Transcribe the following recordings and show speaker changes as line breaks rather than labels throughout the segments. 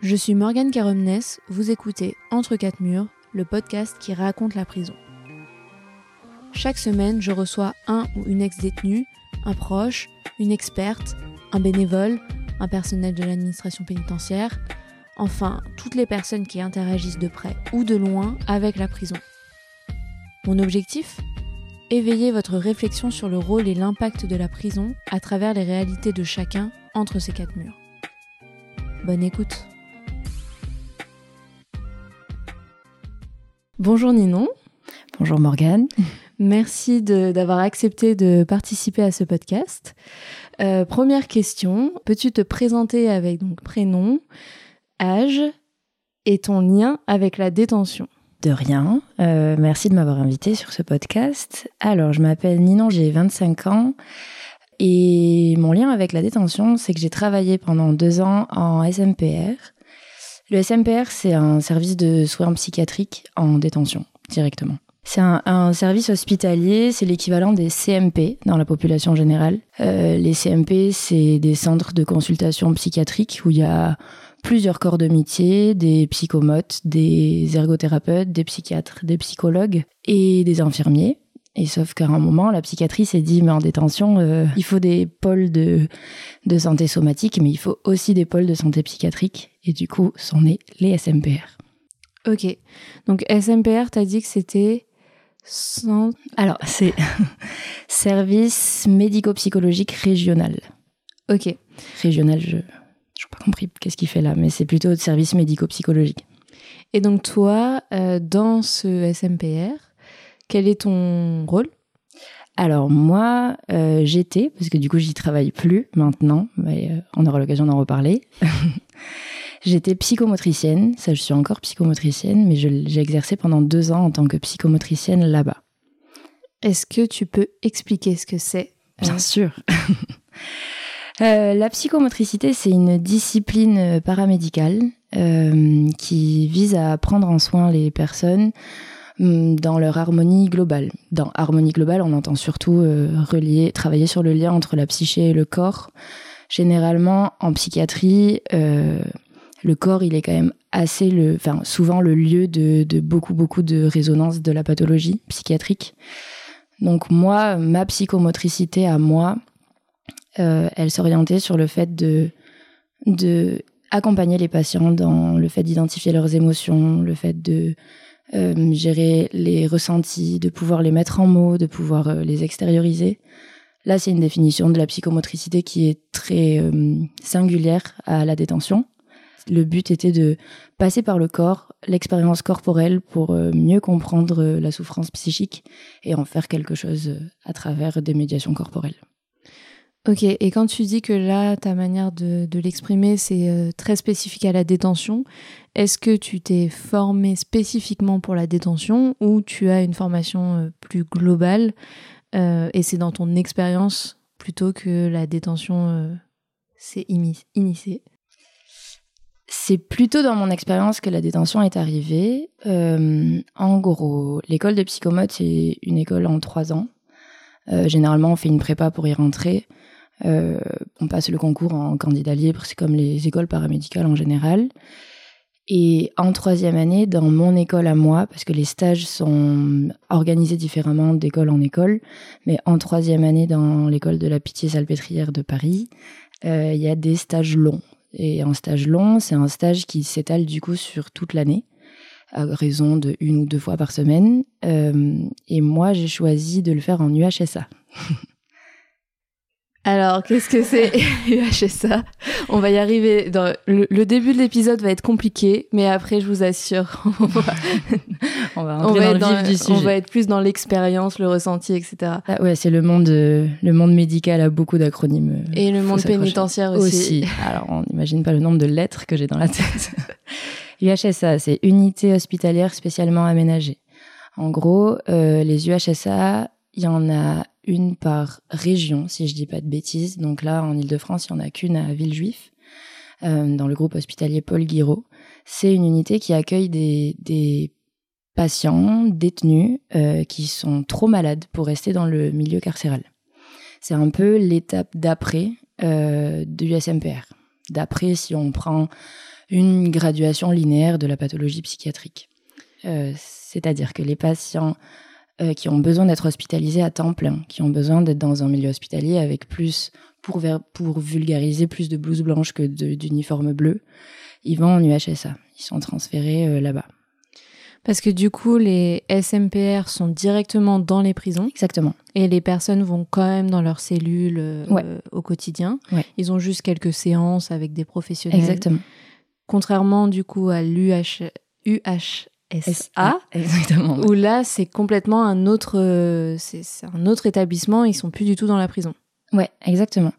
Je suis Morgane Caromnes, vous écoutez Entre quatre murs, le podcast qui raconte la prison. Chaque semaine, je reçois un ou une ex-détenue, un proche, une experte, un bénévole, un personnel de l'administration pénitentiaire, enfin toutes les personnes qui interagissent de près ou de loin avec la prison. Mon objectif? Éveiller votre réflexion sur le rôle et l'impact de la prison à travers les réalités de chacun entre ces quatre murs. Bonne écoute. Bonjour Ninon.
Bonjour Morgane.
Merci d'avoir accepté de participer à ce podcast. Euh, première question, peux-tu te présenter avec donc prénom, âge et ton lien avec la détention?
De rien. Euh, merci de m'avoir invité sur ce podcast. Alors, je m'appelle Ninon, j'ai 25 ans. Et mon lien avec la détention, c'est que j'ai travaillé pendant deux ans en SMPR. Le SMPR, c'est un service de soins psychiatriques en détention, directement. C'est un, service hospitalier, c'est l'équivalent des CMP dans la population générale. Euh, les CMP, c'est des centres de consultation psychiatrique où il y a plusieurs corps de métier, des psychomotes, des ergothérapeutes, des psychiatres, des psychologues et des infirmiers. Et sauf qu'à un moment, la psychiatrie s'est dit, mais en détention, euh, il faut des pôles de, de santé somatique, mais il faut aussi des pôles de santé psychiatrique. Et du coup, sont nés les SMPR.
Ok. Donc SMPR, t'as dit que c'était
alors, c'est service médico-psychologique régional.
Ok.
Régional, je n'ai pas compris qu'est-ce qu'il fait là, mais c'est plutôt service médico-psychologique.
Et donc toi, euh, dans ce SMPR, quel est ton rôle?
Alors moi, euh, j'étais, parce que du coup j'y travaille plus maintenant, mais euh, on aura l'occasion d'en reparler. J'étais psychomotricienne, ça je suis encore psychomotricienne, mais j'ai exercé pendant deux ans en tant que psychomotricienne là-bas.
Est-ce que tu peux expliquer ce que c'est
Bien euh, sûr. Euh, la psychomotricité, c'est une discipline paramédicale euh, qui vise à prendre en soin les personnes hum, dans leur harmonie globale. Dans harmonie globale, on entend surtout relier, travailler sur le lien entre la psyché et le corps. Généralement, en psychiatrie, le corps, il est quand même assez le, enfin, souvent le lieu de, beaucoup, beaucoup de résonance de la pathologie psychiatrique. Donc moi, ma psychomotricité à moi, euh, elle s'orientait sur le fait de, de accompagner les patients dans le fait d'identifier leurs émotions, le fait de euh, gérer les ressentis, de pouvoir les mettre en mots, de pouvoir euh, les extérioriser. Là, c'est une définition de la psychomotricité qui est très singulière à la détention. Le but était de passer par le corps, l'expérience corporelle pour euh, mieux comprendre euh, la souffrance psychique et en faire quelque chose euh, à travers des médiations corporelles.
Ok, et quand tu dis que là, ta manière de, l'exprimer, c'est très spécifique à la détention, est-ce que tu t'es formé spécifiquement pour la détention ou tu as une formation plus globale et c'est dans ton expérience plutôt que la détention s'est initiée?
C'est plutôt dans mon expérience que la détention est arrivée. Euh, en gros, l'école de psychomote, c'est une école en trois ans. Euh, généralement, on fait une prépa pour y rentrer. Euh, on passe le concours en candidat libre, c'est comme les écoles paramédicales en général. Et en troisième année, dans mon école à moi, parce que les stages sont organisés différemment d'école en école, mais en troisième année dans l'école de la Pitié-Salpêtrière de Paris, il y a des stages longs. Et un stage long, c'est un stage qui s'étale du coup sur toute l'année, à raison de une ou deux fois par semaine. Euh, et moi, j'ai choisi de le faire en UHSA.
Alors, qu'est-ce que c'est UHSA On va y arriver. Dans le, début de l'épisode va être compliqué, mais après, je vous assure, on va,
on va dans le vif du sujet.
On va être plus dans l'expérience, le ressenti, etc.
Ah ouais, c'est le monde, le monde médical a beaucoup d'acronymes.
Et le monde pénitentiaire aussi.
aussi. Alors, on n'imagine pas le nombre de lettres que j'ai dans la tête. UHSA, c'est Unité hospitalière spécialement aménagée. En gros, euh, les UHSA, il y en a une par région, si je dis pas de bêtises. Donc là, en Ile-de-France, il y en a qu'une à Villejuif, euh, dans le groupe hospitalier Paul Guiraud. C'est une unité qui accueille des, patients détenus euh, qui sont trop malades pour rester dans le milieu carcéral. C'est un peu l'étape d'après euh, du SMPR. d'après si on prend une graduation linéaire de la pathologie psychiatrique. Euh, c'est-à-dire que les patients euh, qui ont besoin d'être hospitalisés à temps plein, qui ont besoin d'être dans un milieu hospitalier avec plus, pour, pour vulgariser, plus de blouses blanches que d'uniformes bleus, ils vont en UHSA. Ils sont transférés euh, là-bas.
Parce que du coup, les SMPR sont directement dans les prisons.
Exactement.
Et les personnes vont quand même dans leurs cellules au quotidien. Ils ont juste quelques séances avec des professionnels.
Exactement.
Contrairement du coup à l'UH, UHSA,
exactement.
où là c'est complètement un autre, euh, c'est un autre établissement, ils sont plus du tout dans la prison.
Ouais, exactement.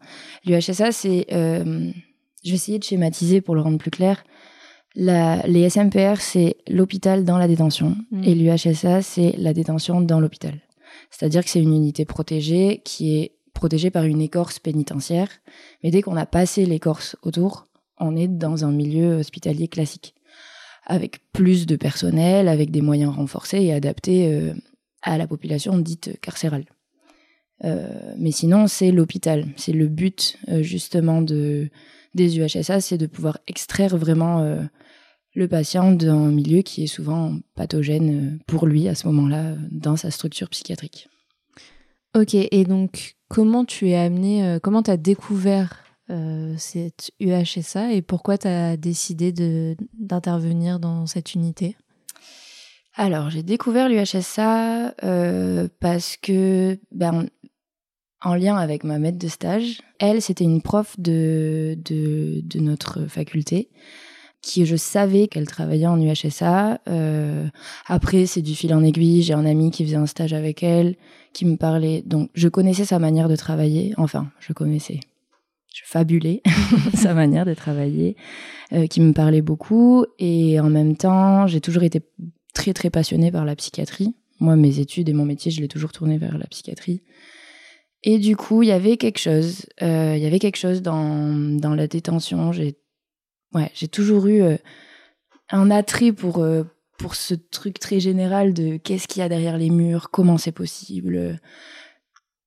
L'UHSA, c'est, euh, je vais essayer de schématiser pour le rendre plus clair. La, les SMPR, c'est l'hôpital dans la détention, mm. et l'UHSA, c'est la détention dans l'hôpital. C'est-à-dire que c'est une unité protégée qui est protégée par une écorce pénitentiaire, mais dès qu'on a passé l'écorce autour, on est dans un milieu hospitalier classique, avec plus de personnel, avec des moyens renforcés et adaptés euh, à la population dite carcérale. Euh, mais sinon, c'est l'hôpital. C'est le but euh, justement de, des UHSA, c'est de pouvoir extraire vraiment le patient d'un milieu qui est souvent pathogène pour lui à ce moment-là dans sa structure psychiatrique.
Ok, et donc comment tu es amené, comment tu as découvert euh, cette UHSA et pourquoi tu as décidé d'intervenir dans cette unité?
Alors, j'ai découvert l'UHSA euh, parce que, ben, en lien avec ma maître de stage, elle, c'était une prof de, de, notre faculté qui je savais qu'elle travaillait en UHSA. Après, c'est du fil en aiguille. J'ai un ami qui faisait un stage avec elle, qui me parlait. Donc, je connaissais sa manière de travailler. Enfin, je connaissais je fabulais sa manière de travailler, euh, qui me parlait beaucoup. Et en même temps, j'ai toujours été très très passionnée par la psychiatrie. Moi, mes études et mon métier, je l'ai toujours tourné vers la psychiatrie. Et du coup, il y avait quelque chose. Euh, il y avait quelque chose dans, dans la détention. J'ai ouais, toujours eu euh, un attrait pour pour ce truc très général de qu'est-ce qu'il y a derrière les murs, comment c'est possible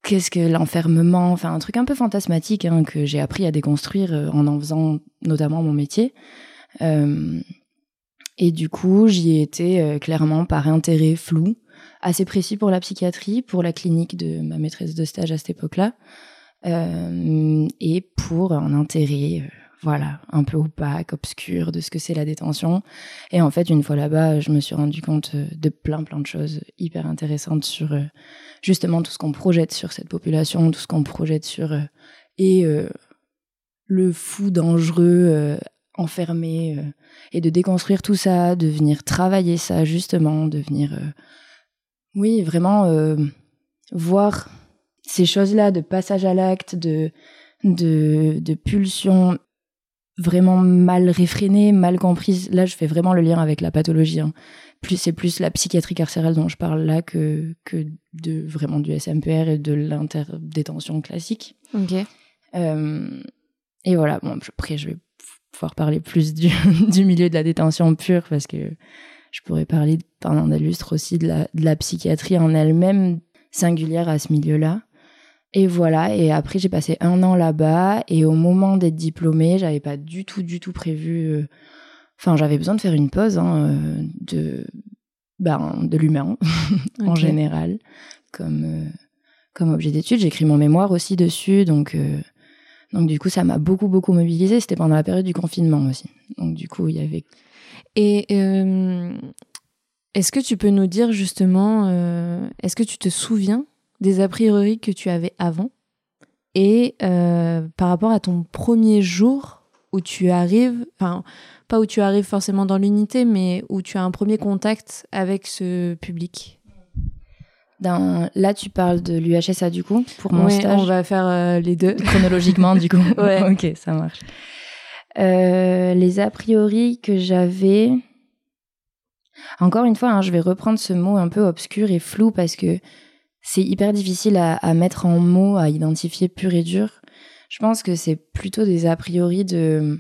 qu'est-ce que l'enfermement, enfin un truc un peu fantasmatique hein, que j'ai appris à déconstruire euh, en en faisant notamment mon métier. Euh, et du coup, j'y ai été euh, clairement par intérêt flou, assez précis pour la psychiatrie, pour la clinique de ma maîtresse de stage à cette époque-là, et pour un intérêt voilà, un peu opaque, obscur de ce que c'est la détention. Et en fait, une fois là-bas, je me suis rendu compte euh, de plein, plein de choses hyper intéressantes sur euh, justement tout ce qu'on projette sur cette population, tout ce qu'on projette sur euh, et le fou dangereux enfermé et de déconstruire tout ça, de venir travailler ça justement, de venir, oui, vraiment voir ces choses-là de passage à l'acte, de de, de pulsion vraiment mal réfrénée, mal comprise. Là, je fais vraiment le lien avec la pathologie. Hein. Plus c'est plus la psychiatrie carcérale dont je parle là que que de vraiment du SMPR et de l'interdétention classique.
Ok.
Euh, et voilà. Bon, après, je vais pouvoir parler plus du, du milieu de la détention pure parce que je pourrais parler pendant des lustres aussi de la, de la psychiatrie en elle-même singulière à ce milieu-là. Et voilà, et après j'ai passé un an là-bas, et au moment d'être diplômée, j'avais pas du tout, du tout prévu. Euh, enfin, j'avais besoin de faire une pause hein, euh, de, ben, de l'humain en général, comme, euh, comme objet d'étude. J'ai écrit mon mémoire aussi dessus, donc, donc du coup ça m'a beaucoup, beaucoup mobilisée. C'était pendant la période du confinement aussi. Donc du coup, il y avait.
Et est-ce que tu peux nous dire justement, est-ce que tu te souviens des a priori que tu avais avant et euh, par rapport à ton premier jour où tu arrives, enfin pas où tu arrives forcément dans l'unité, mais où tu as un premier contact avec ce public?
Dans, là, tu parles de l'UHSA du coup pour mon stage.
On va faire euh, les deux
chronologiquement du coup.
ouais.
ok, ça marche. Euh, les a priori que j'avais. Encore une fois, hein, je vais reprendre ce mot un peu obscur et flou parce que c'est hyper difficile à, mettre en mots, à identifier pur et dur. Je pense que c'est plutôt des a priori de.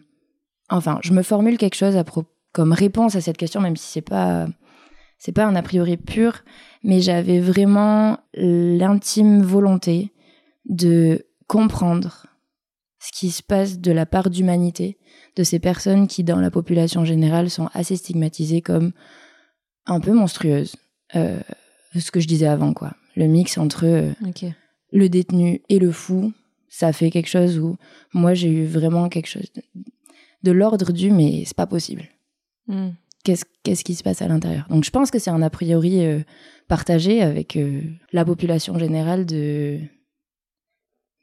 Enfin, je me formule quelque chose comme réponse à cette question, même si c'est pas c'est pas un a priori pur, mais j'avais vraiment l'intime volonté de comprendre ce qui se passe de la part d'humanité de ces personnes qui, dans la population générale, sont assez stigmatisées comme un peu monstrueuses. Euh, ce que je disais avant, quoi. Le mix entre euh, le détenu et le fou, ça fait quelque chose où moi j'ai eu vraiment quelque chose de, l'ordre du mais c'est pas possible. Hmm. Qu'est-ce, qui se passe à l'intérieur? Donc je pense que c'est un a priori euh, partagé avec la population générale de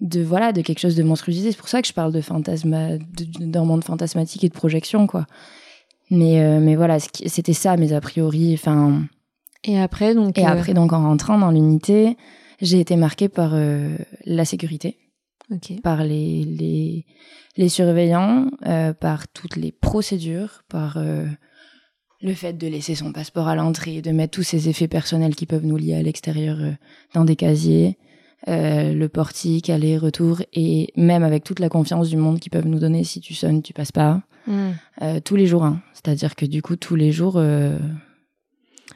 de voilà de quelque chose de monstruosité c'est pour ça que je parle de fantasme d'un monde fantasmatique et de projection quoi mais euh, mais voilà c'était ça mes a priori enfin
et après donc
et euh, après donc en rentrant dans l'unité j'ai été marquée par euh, la sécurité par les les, les surveillants par toutes les procédures par le fait de laisser son passeport à l'entrée de mettre tous ces effets personnels qui peuvent nous lier à l'extérieur dans des casiers euh, le portique, aller-retour, et même avec toute la confiance du monde qu'ils peuvent nous donner, si tu sonnes, tu passes pas, hmm. euh, tous les jours. Hein. C'est-à-dire que du coup, tous les jours.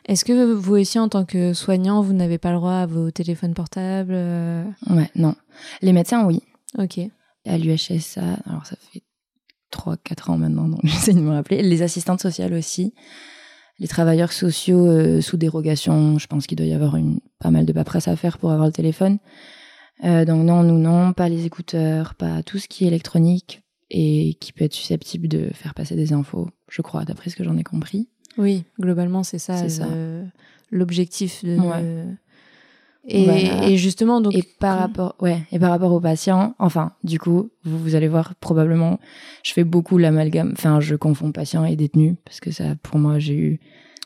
Euh,
Est-ce que vous aussi, en tant que soignant, vous n'avez pas le droit à vos téléphones portables
Ouais, non. Les médecins, oui.
Ok.
À l'UHSA, alors ça fait 3-4 ans maintenant, donc j'essaie de me rappeler. Les assistantes sociales aussi les travailleurs sociaux euh, sous dérogation, je pense qu'il doit y avoir une, pas mal de paperasse à faire pour avoir le téléphone. Euh, donc non, nous non, pas les écouteurs, pas tout ce qui est électronique et qui peut être susceptible de faire passer des infos, je crois, d'après ce que j'en ai compris.
Oui, globalement c'est ça, l'objectif de, et, justement, donc.
Et par rapport, ouais, et par rapport aux patients, enfin, du coup, vous, vous allez voir probablement, je fais beaucoup l'amalgame, enfin, je confonds patients et détenus, parce que ça, pour moi, j'ai eu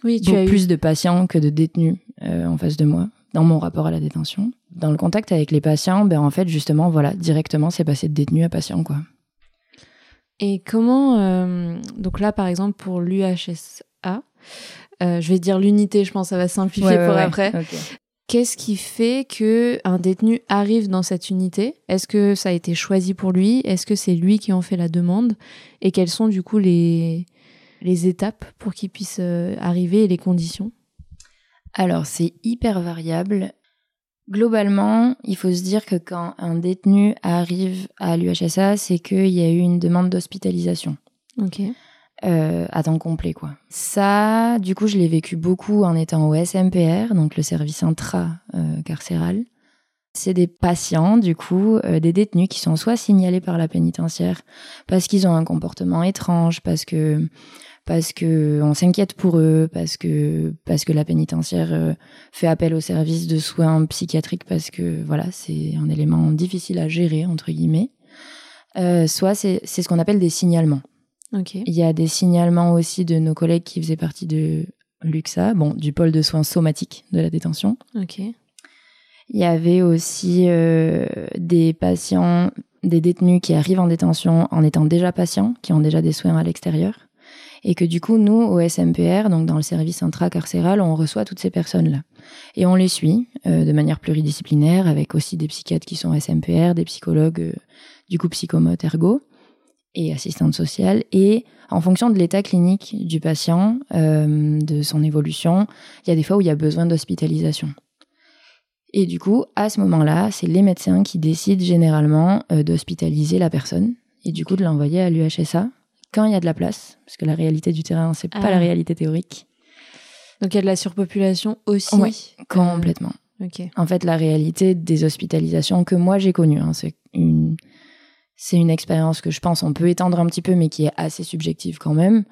oui, tu as plus de patients que de détenus euh, en face de moi, dans mon rapport à la détention. Dans le contact avec les patients, ben, en fait, justement, voilà, directement, c'est passé de détenu à patient, quoi.
Et comment, euh, donc là, par exemple, pour l'UHSA, euh, je vais dire l'unité, je pense, ça va simplifier pour après. Qu'est-ce qui fait que un détenu arrive dans cette unité? Est-ce que ça a été choisi pour lui? Est-ce que c'est lui qui en fait la demande? Et quelles sont du coup les, les étapes pour qu'il puisse euh, arriver et les conditions?
Alors c'est hyper variable. Globalement, il faut se dire que quand un détenu arrive à l'UHSA, c'est qu'il y a eu une demande d'hospitalisation.
Ok.
Euh, à temps complet quoi. Ça, du coup, je l'ai vécu beaucoup en étant au SMPR, donc le service intra-carcéral. C'est des patients, du coup, euh, des détenus qui sont soit signalés par la pénitentiaire parce qu'ils ont un comportement étrange, parce que parce que on s'inquiète pour eux, parce que parce que la pénitentiaire euh, fait appel au service de soins psychiatriques parce que voilà, c'est un élément difficile à gérer entre guillemets. soit c'est ce qu'on appelle des signalements. Il y a des signalements aussi de nos collègues qui faisaient partie de l'UXA, bon, du pôle de soins somatiques de la détention.
Il
y avait aussi euh, des patients, des détenus qui arrivent en détention en étant déjà patients, qui ont déjà des soins à l'extérieur. Et que du coup, nous, au SMPR, donc dans le service intracarcéral, on reçoit toutes ces personnes-là. Et on les suit euh, de manière pluridisciplinaire, avec aussi des psychiatres qui sont SMPR, des psychologues, euh, du coup psychomote, ergo et assistante sociale. Et en fonction de l'état clinique du patient, euh, de son évolution, il y a des fois où il y a besoin d'hospitalisation. Et du coup, à ce moment-là, c'est les médecins qui décident généralement euh, d'hospitaliser la personne et du coup de l'envoyer à l'UHSA quand il y a de la place, parce que la réalité du terrain, c'est pas la ah. réalité théorique.
Donc il y a de la surpopulation aussi.
Oui, complètement. En fait, la réalité des hospitalisations que moi j'ai connues, hein, c'est une c'est une expérience que je pense on peut étendre un petit peu, mais qui est assez subjective quand même.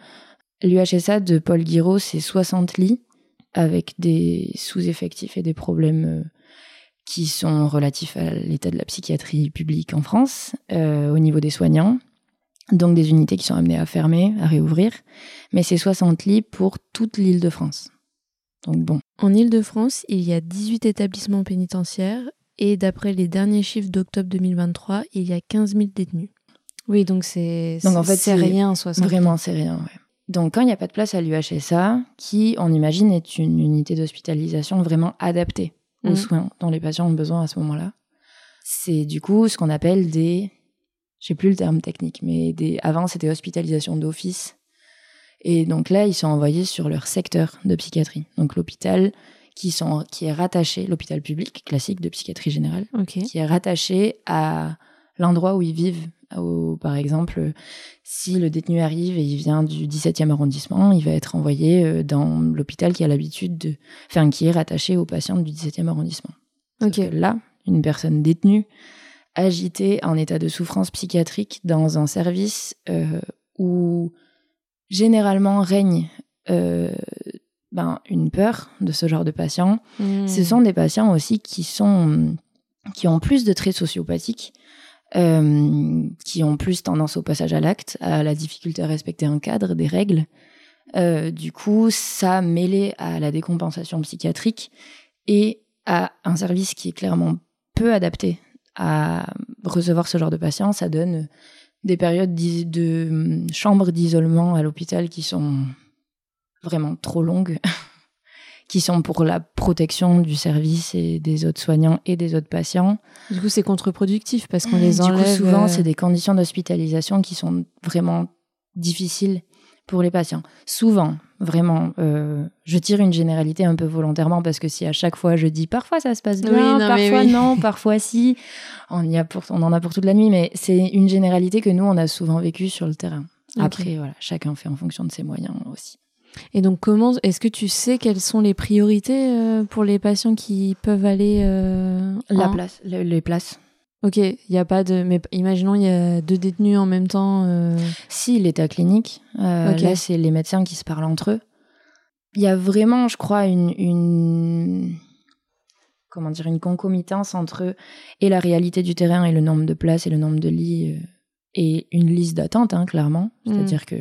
L'UHSA de Paul Guiraud, c'est 60 lits avec des sous-effectifs et des problèmes euh, qui sont relatifs à l'état de la psychiatrie publique en France, euh, au niveau des soignants. Donc des unités qui sont amenées à fermer, à réouvrir. Mais c'est 60 lits pour toute l'île de France. Donc bon.
En île de France, il y a 18 établissements pénitentiaires et d'après les derniers chiffres d'octobre 2023, il y a 15 000 détenus. Oui, donc c'est
en fait, c'est rien, 60 Vraiment, c'est rien, ouais. Donc quand il n'y a pas de place à l'UHSA, qui, on imagine, est une unité d'hospitalisation vraiment adaptée aux mhm. soins dont les patients ont besoin à ce moment-là, c'est du coup ce qu'on appelle des... J'ai plus le terme technique, mais des... avant c'était hospitalisation d'office. Et donc là, ils sont envoyés sur leur secteur de psychiatrie. Donc l'hôpital qui, sont, qui est rattaché, l'hôpital public classique de psychiatrie générale, qui est rattaché à l'endroit où ils vivent. par exemple, si le détenu arrive et il vient du 17e arrondissement, il va être envoyé euh, dans l'hôpital qui a l'habitude de, enfin, qui est rattaché aux patients du 17e arrondissement. Là, une personne détenue, agitée, en état de souffrance psychiatrique, dans un service euh, où généralement règne euh, ben, une peur de ce genre de patients.
Hmm.
Ce sont des patients aussi qui sont qui ont plus de traits sociopathiques, euh, qui ont plus tendance au passage à l'acte, à la difficulté à respecter un cadre, des règles. Euh, du coup, ça mêlé à la décompensation psychiatrique et à un service qui est clairement peu adapté à recevoir ce genre de patients, ça donne des périodes de hum, chambres d'isolement à l'hôpital qui sont vraiment trop longues, qui sont pour la protection du service et des autres soignants et des autres patients.
Du coup, c'est contre-productif parce qu'on les
Du
enlève.
coup, souvent,
euh,
c'est des conditions d'hospitalisation qui sont vraiment difficiles pour les patients. Souvent, vraiment, euh, je tire une généralité un peu volontairement parce que si à chaque fois je dis parfois ça se passe bien,
Oui, non, mais
parfois
oui.
non, parfois si, on, y a pour, on en a pour toute la nuit, mais c'est une généralité que nous, on a souvent vécue sur le terrain. Après, voilà, chacun fait en fonction de ses moyens aussi.
Et donc, comment est-ce que tu sais quelles sont les priorités euh, pour les patients qui peuvent aller euh,
La
en-
place, le- les places.
Ok, il y a pas de. Mais imaginons il y a deux détenus en même temps. euh,
Si l'état clinique, euh,
Ok.
là, c'est les médecins qui se parlent entre eux. Il y a vraiment, je crois, une, une- comment dire, une concomitance entre eux et la réalité du terrain et le nombre de places et le nombre de lits et une liste d'attente, hein, clairement.
Mm.
C'est-à-dire que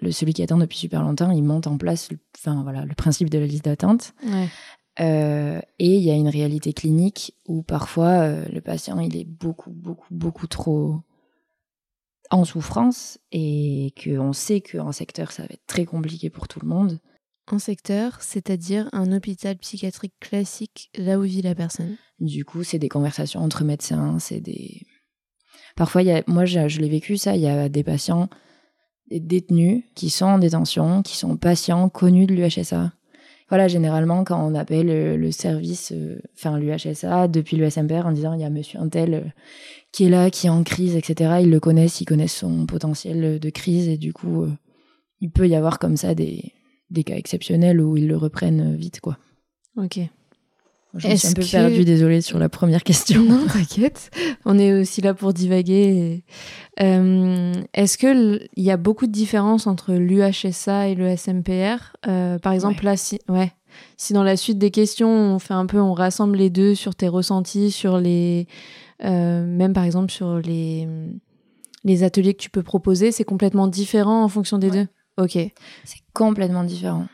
le celui qui attend depuis super longtemps, il monte en place, le- enfin voilà, le principe de la liste d'attente.
Ouais.
Euh, et il y a une réalité clinique où parfois euh, le patient il est beaucoup beaucoup beaucoup trop en souffrance et qu'on sait qu'en secteur ça va être très compliqué pour tout le monde.
En secteur, c'est-à-dire un hôpital psychiatrique classique là où vit la personne.
Du coup, c'est des conversations entre médecins, c'est des. Parfois, y a, moi, je, je l'ai vécu ça. Il y a des patients, des détenus qui sont en détention, qui sont patients connus de l'UHSA. Voilà, généralement, quand on appelle euh, le service, euh, enfin l'UHSA, depuis le SMPR, en disant il y a monsieur un tel euh, qui est là, qui est en crise, etc., ils le connaissent, ils connaissent son potentiel de crise, et du coup, il peut y avoir comme ça des, des cas exceptionnels où ils le reprennent vite, quoi.
Ok.
Je me suis un peu
que-
perdue, désolée, sur la première question.
Non, t'inquiète. On est aussi là pour divaguer. Euh, Est-ce que l- il y a beaucoup de différences entre l'UHSA et le SMPR Euh, Par exemple, là, si, ouais, si dans la suite des questions, on fait un peu, on rassemble les deux sur tes ressentis, sur les, euh, même par exemple sur les les ateliers que tu peux proposer, c'est complètement différent en fonction des
Ouais.
deux? Ok.
C'est complètement différent.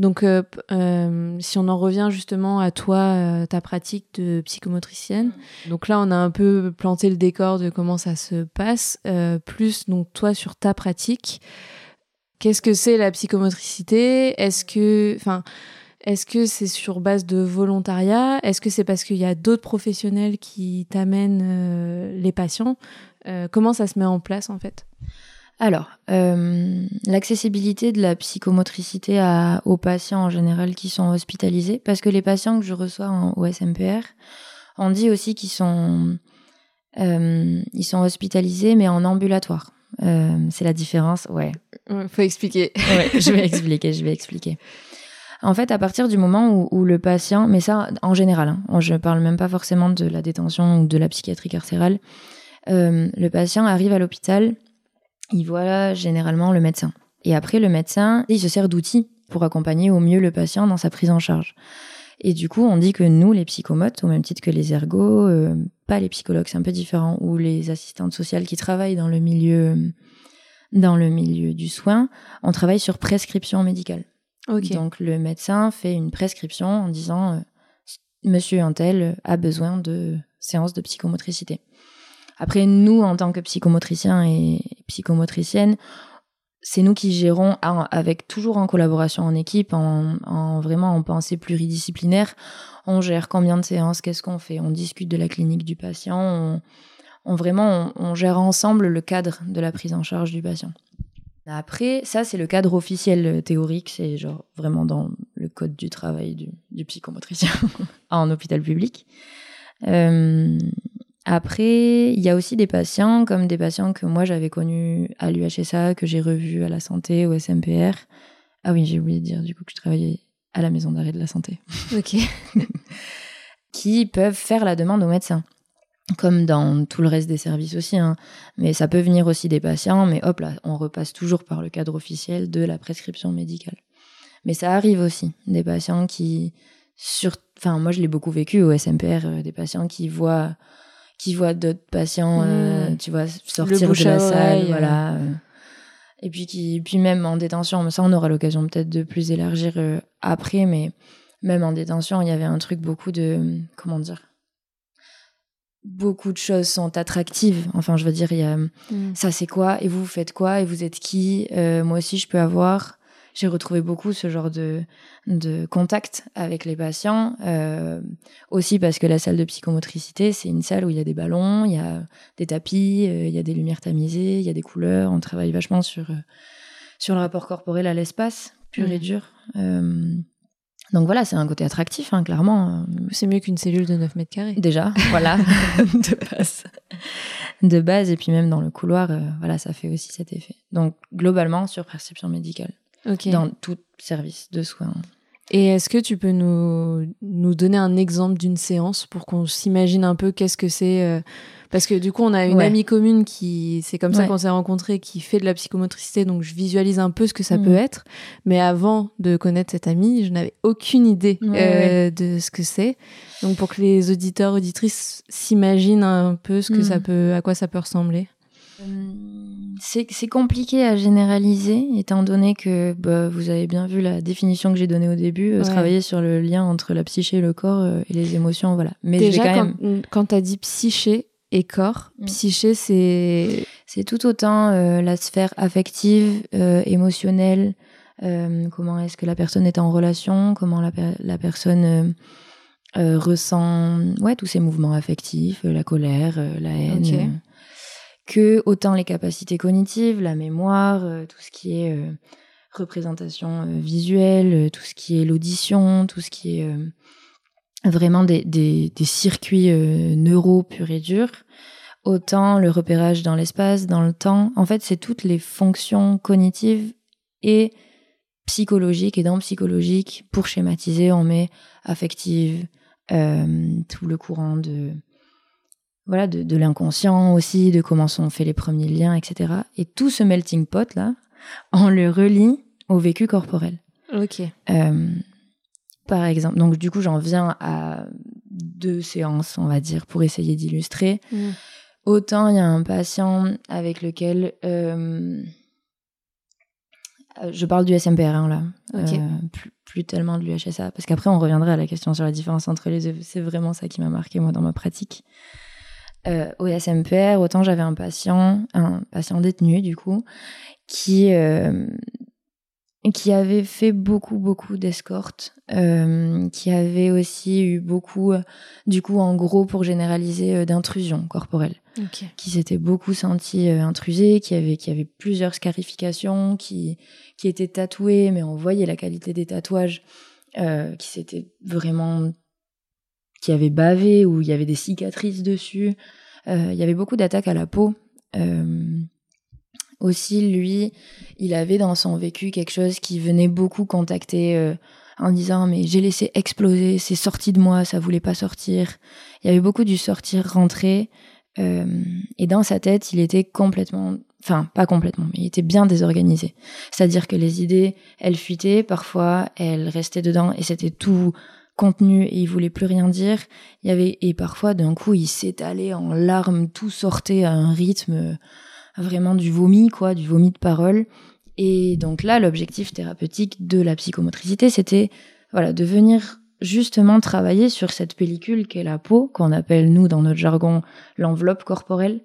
Donc, euh, euh, si on en revient justement à toi, euh, ta pratique de psychomotricienne, donc là, on a un peu planté le décor de comment ça se passe. plus, donc, toi, sur ta pratique, qu'est-ce que c'est la psychomotricité? Est-ce que, enfin, est-ce que c'est sur base de volontariat? Est-ce que c'est parce qu'il y a d'autres professionnels qui t'amènent les patients? Comment ça se met en place, en fait?
Alors, euh, l'accessibilité de la psychomotricité à- aux patients en général qui sont hospitalisés, parce que les patients que je reçois en, au SMPR, on dit aussi qu'ils sont, euh, ils sont hospitalisés mais en ambulatoire. Euh, c'est la différence, ouais.
Faut expliquer.
Ouais, je vais expliquer, je vais expliquer. En fait, à partir du moment où, où le patient, mais ça en général, hein, je parle même pas forcément de la détention ou de la psychiatrie carcérale, le patient arrive à l'hôpital, il voit généralement le médecin. Et après, le médecin, il se sert d'outils pour accompagner au mieux le patient dans sa prise en charge. Et du coup, on dit que nous, les psychomotes, au même titre que les ergots, euh, pas les psychologues, c'est un peu différent, ou les assistantes sociales qui travaillent dans le milieu, dans le milieu du soin, on travaille sur prescription médicale. Donc le médecin fait une prescription en disant euh, Monsieur Untel a besoin de séances de psychomotricité. Après, nous, en tant que psychomotriciens et psychomotriciennes, c'est nous qui gérons, avec toujours en collaboration en équipe, en, en vraiment en pensée pluridisciplinaire. On gère combien de séances, qu'est-ce qu'on fait, on discute de la clinique du patient, on, vraiment on gère ensemble le cadre de la prise en charge du patient. Après, ça c'est le cadre officiel euh, théorique, c'est genre vraiment dans le code du travail du, du psychomotricien en hôpital public. Euh, après, il y a aussi des patients, comme des patients que moi j'avais connus à l'UHSA, que j'ai revus à la santé, au SMPR. Ah oui, j'ai oublié de dire du coup que je travaillais à la maison d'arrêt de la santé.
Ok.
qui peuvent faire la demande au médecin. Comme dans tout le reste des services aussi. Hein. Mais ça peut venir aussi des patients, mais hop là, on repasse toujours par le cadre officiel de la prescription médicale. Mais ça arrive aussi, des patients qui, sur... enfin moi je l'ai beaucoup vécu au SMPR, euh, des patients qui voient qui voient d'autres patients, euh,
Mmh.
tu vois, sortir de la salle, voilà. euh. Et puis qui, puis même en détention, mais ça on aura l'occasion peut-être de plus élargir euh, après, mais même en détention, il y avait un truc beaucoup de, comment dire, beaucoup de choses sont attractives. Enfin, je veux dire, il y a
Mm.
ça c'est quoi? Et vous vous faites quoi? Et vous êtes qui? Moi aussi je peux avoir j'ai retrouvé beaucoup ce genre de, de contact avec les patients euh, aussi parce que la salle de psychomotricité c'est une salle où il y a des ballons il y a des tapis euh, il y a des lumières tamisées il y a des couleurs on travaille vachement sur euh, sur le rapport corporel à l'espace pur et
Mhm.
dur donc voilà c'est un côté attractif hein, clairement
C'est mieux qu'une cellule de 9 mètres carrés.
déjà, voilà, de base. De base, et puis même dans le couloir, voilà, ça fait aussi cet effet. Donc, globalement, sur prescription médicale, Dans tout service de soins.
Et est-ce que tu peux nous, nous donner un exemple d'une séance pour qu'on s'imagine un peu qu'est-ce que c'est euh, Parce que du coup, on a une
Ouais.
amie commune qui, c'est comme ça
Ouais.
qu'on s'est rencontrés, qui fait de la psychomotricité, donc je visualise un peu ce que ça
Mhm.
peut être. Mais avant de connaître cette amie, je n'avais aucune idée
Ouais,
euh, de ce que c'est. Donc pour que les auditeurs, auditrices s'imaginent un peu ce que
Mhm.
ça peut, à quoi ça peut ressembler.
Hum, C'est compliqué à généraliser, étant donné que bah, vous avez bien vu la définition que j'ai donnée au début, euh, travailler sur le lien entre la psyché et le corps euh, et les émotions, voilà. Mais
Déjà,
quand même...
quand tu as dit psyché et corps,
Mm.
psyché, c'est
C'est tout autant euh, la sphère affective, émotionnelle, comment est-ce que la personne est en relation, comment la, per- la personne ressent ouais, tous ces mouvements affectifs, la colère, la haine. Que autant les capacités cognitives, la mémoire, euh, tout ce qui est euh, représentation euh, visuelle, tout ce qui est l'audition, tout ce qui est vraiment des, circuits neuro purs et durs autant le repérage dans l'espace, dans le temps. En fait, c'est toutes les fonctions cognitives et psychologiques. Et dans psychologique, pour schématiser, on met affective, tout le courant de voilà de, de l'inconscient aussi, de comment sont faits les premiers liens, etc. Et tout ce melting pot là, on le relie au vécu corporel.
ok.
Euh, par exemple, donc du coup, j'en viens à deux séances, on va dire, pour essayer d'illustrer.
Mm.
Autant il y a un patient avec lequel euh, euh, je parle du SMPR hein, là,
Ok.
Euh, plus, plus tellement de l'UHSA, parce qu'après on reviendra à la question sur la différence entre les deux. C'est vraiment ça qui m'a marqué moi dans ma pratique. Euh, au SMPR, autant j'avais un patient, un patient détenu du coup, qui euh, qui avait fait beaucoup beaucoup d'escortes, euh, qui avait aussi eu beaucoup, euh, du coup en gros pour généraliser, d'intrusions corporelles
Ok.
qui s'était beaucoup senti intrusé, qui avait, qui avait plusieurs scarifications, qui, qui était tatoué, mais on voyait la qualité des tatouages, qui s'était vraiment. Qui avait bavé, ou il y avait des cicatrices dessus. Euh, il y avait beaucoup d'attaques à la peau. Euh, aussi, lui, il avait dans son vécu quelque chose qui venait beaucoup contacter euh, en disant mais j'ai laissé exploser, c'est sorti de moi, ça voulait pas sortir. Il y avait beaucoup du sortir rentrer et dans sa tête, il était complètement, enfin pas complètement, mais il était bien désorganisé. C'est-à-dire que les idées, elles fuitaient, parfois elles restaient dedans et c'était tout contenu et il voulait plus rien dire. Il y avait et parfois d'un coup il s'étalait en larmes, tout sortait à un rythme euh, vraiment du vomi quoi, du vomi de parole. Et donc là, l'objectif thérapeutique de la psychomotricité, c'était voilà de venir justement travailler sur cette pellicule qu'est la peau, qu'on appelle nous dans notre jargon l'enveloppe corporelle,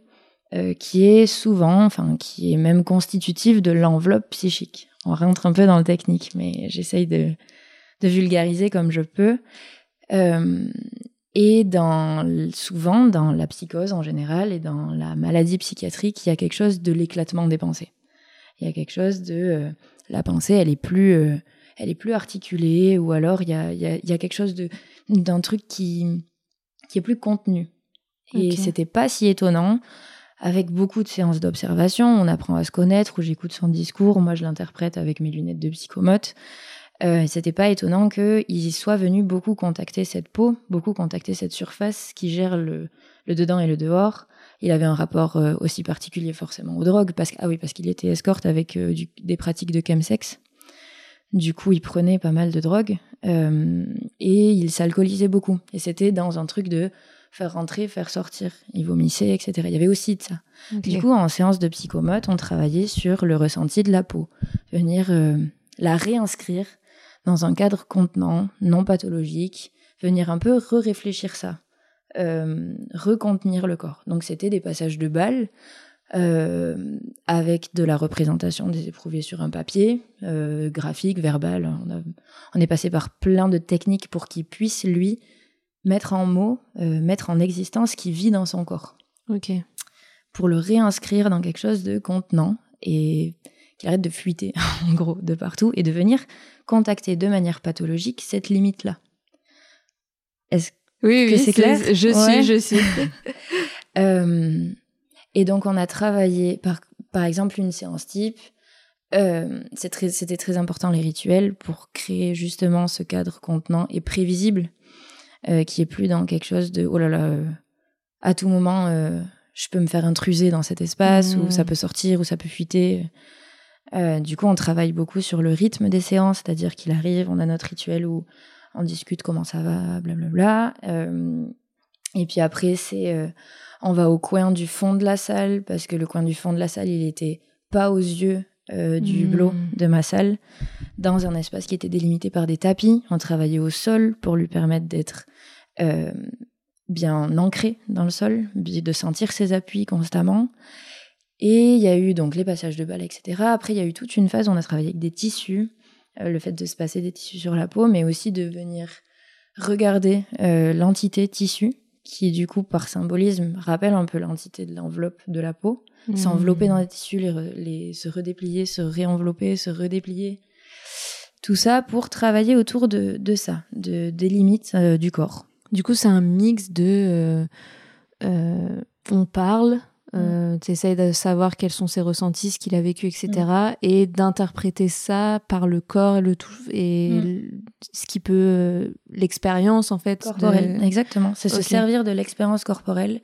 euh, qui est souvent, enfin qui est même constitutive de l'enveloppe psychique. On rentre un peu dans le technique, mais j'essaye de, de vulgariser comme je peux. Euh, et dans, souvent, dans la psychose en général et dans la maladie psychiatrique, il y a quelque chose de l'éclatement des pensées. Il y a quelque chose de euh, la pensée, elle est plus, euh, elle est plus articulée, ou alors il y a, y a, il y a quelque chose de d'un truc qui qui est plus contenu. Et c'était pas si étonnant. Avec beaucoup de séances d'observation, on apprend à se connaître, où j'écoute son discours, moi je l'interprète avec mes lunettes de psychomote. Euh, c'était pas étonnant qu'il soit venu beaucoup contacter cette peau, beaucoup contacter cette surface qui gère le, le dedans et le dehors. Il avait un rapport euh, aussi particulier forcément aux drogues, parce ah oui, parce qu'il était escorte avec euh, du- des pratiques de chemsex. Du coup, il prenait pas mal de drogue euh, et il s'alcoolisait beaucoup. Et c'était dans un truc de faire rentrer, faire sortir. Il vomissait, etc. Il y avait aussi de ça. Du coup, en séance de psychomote, on travaillait sur le ressenti de la peau, venir la réinscrire dans un cadre contenant, non pathologique, venir un peu re-réfléchir ça, euh, recontenir le corps. Donc c'était des passages de balles euh, avec de la représentation des éprouvés sur un papier, euh, graphique, verbal. On, a- on est passé par plein de techniques pour qu'il puisse, lui, mettre en mots, mettre en existence ce qui vit dans son corps
Ok.
pour le réinscrire dans quelque chose de contenant et qu'il arrête de fuiter, en gros, de partout et de venir contacter de manière pathologique cette limite-là. Est-ce
Oui,
Que
oui,
c'est clair
Je
Ouais.
suis, je suis.
Euh, et donc, on a travaillé, par, par exemple, une séance type. Euh, très- C'était très important, les rituels, pour créer justement ce cadre contenant et prévisible, euh, qui est plus dans quelque chose de oh là là, à tout moment, je peux me faire intruser dans cet espace, ou ça peut sortir, ou ça peut fuiter. Euh, du coup, on travaille beaucoup sur le rythme des séances, c'est-à-dire qu'il arrive, on a notre rituel où on discute comment ça va, blablabla. Euh, et puis après, c'est euh, on va au coin du fond de la salle parce que le coin du fond de la salle, il était pas aux yeux euh, du
Mm.
hublot de ma salle, dans un espace qui était délimité par des tapis. On travaillait au sol pour lui permettre d'être bien ancré dans le sol, de sentir ses appuis constamment. Et il y a eu donc les passages de balles, etc. Après, il y a eu toute une phase où on a travaillé avec des tissus, euh, le fait de se passer des tissus sur la peau, mais aussi de venir regarder euh, l'entité tissu, qui du coup, par symbolisme, rappelle un peu l'entité de l'enveloppe de la peau.
Hmm.
S'envelopper dans les tissus, les, se redéplier, se réenvelopper, se redéplier. Tout ça pour travailler autour de, de ça, de, des limites euh, du corps.
Du coup, c'est un mix de. on parle, euh, tu essayes de savoir quels sont ses ressentis, ce qu'il a vécu, etc. Et d'interpréter ça par le corps et, le tout, et
Mm.
ce qui peut. euh, L'expérience, en fait. de-
Corporelle, exactement. C'est se servir de l'expérience corporelle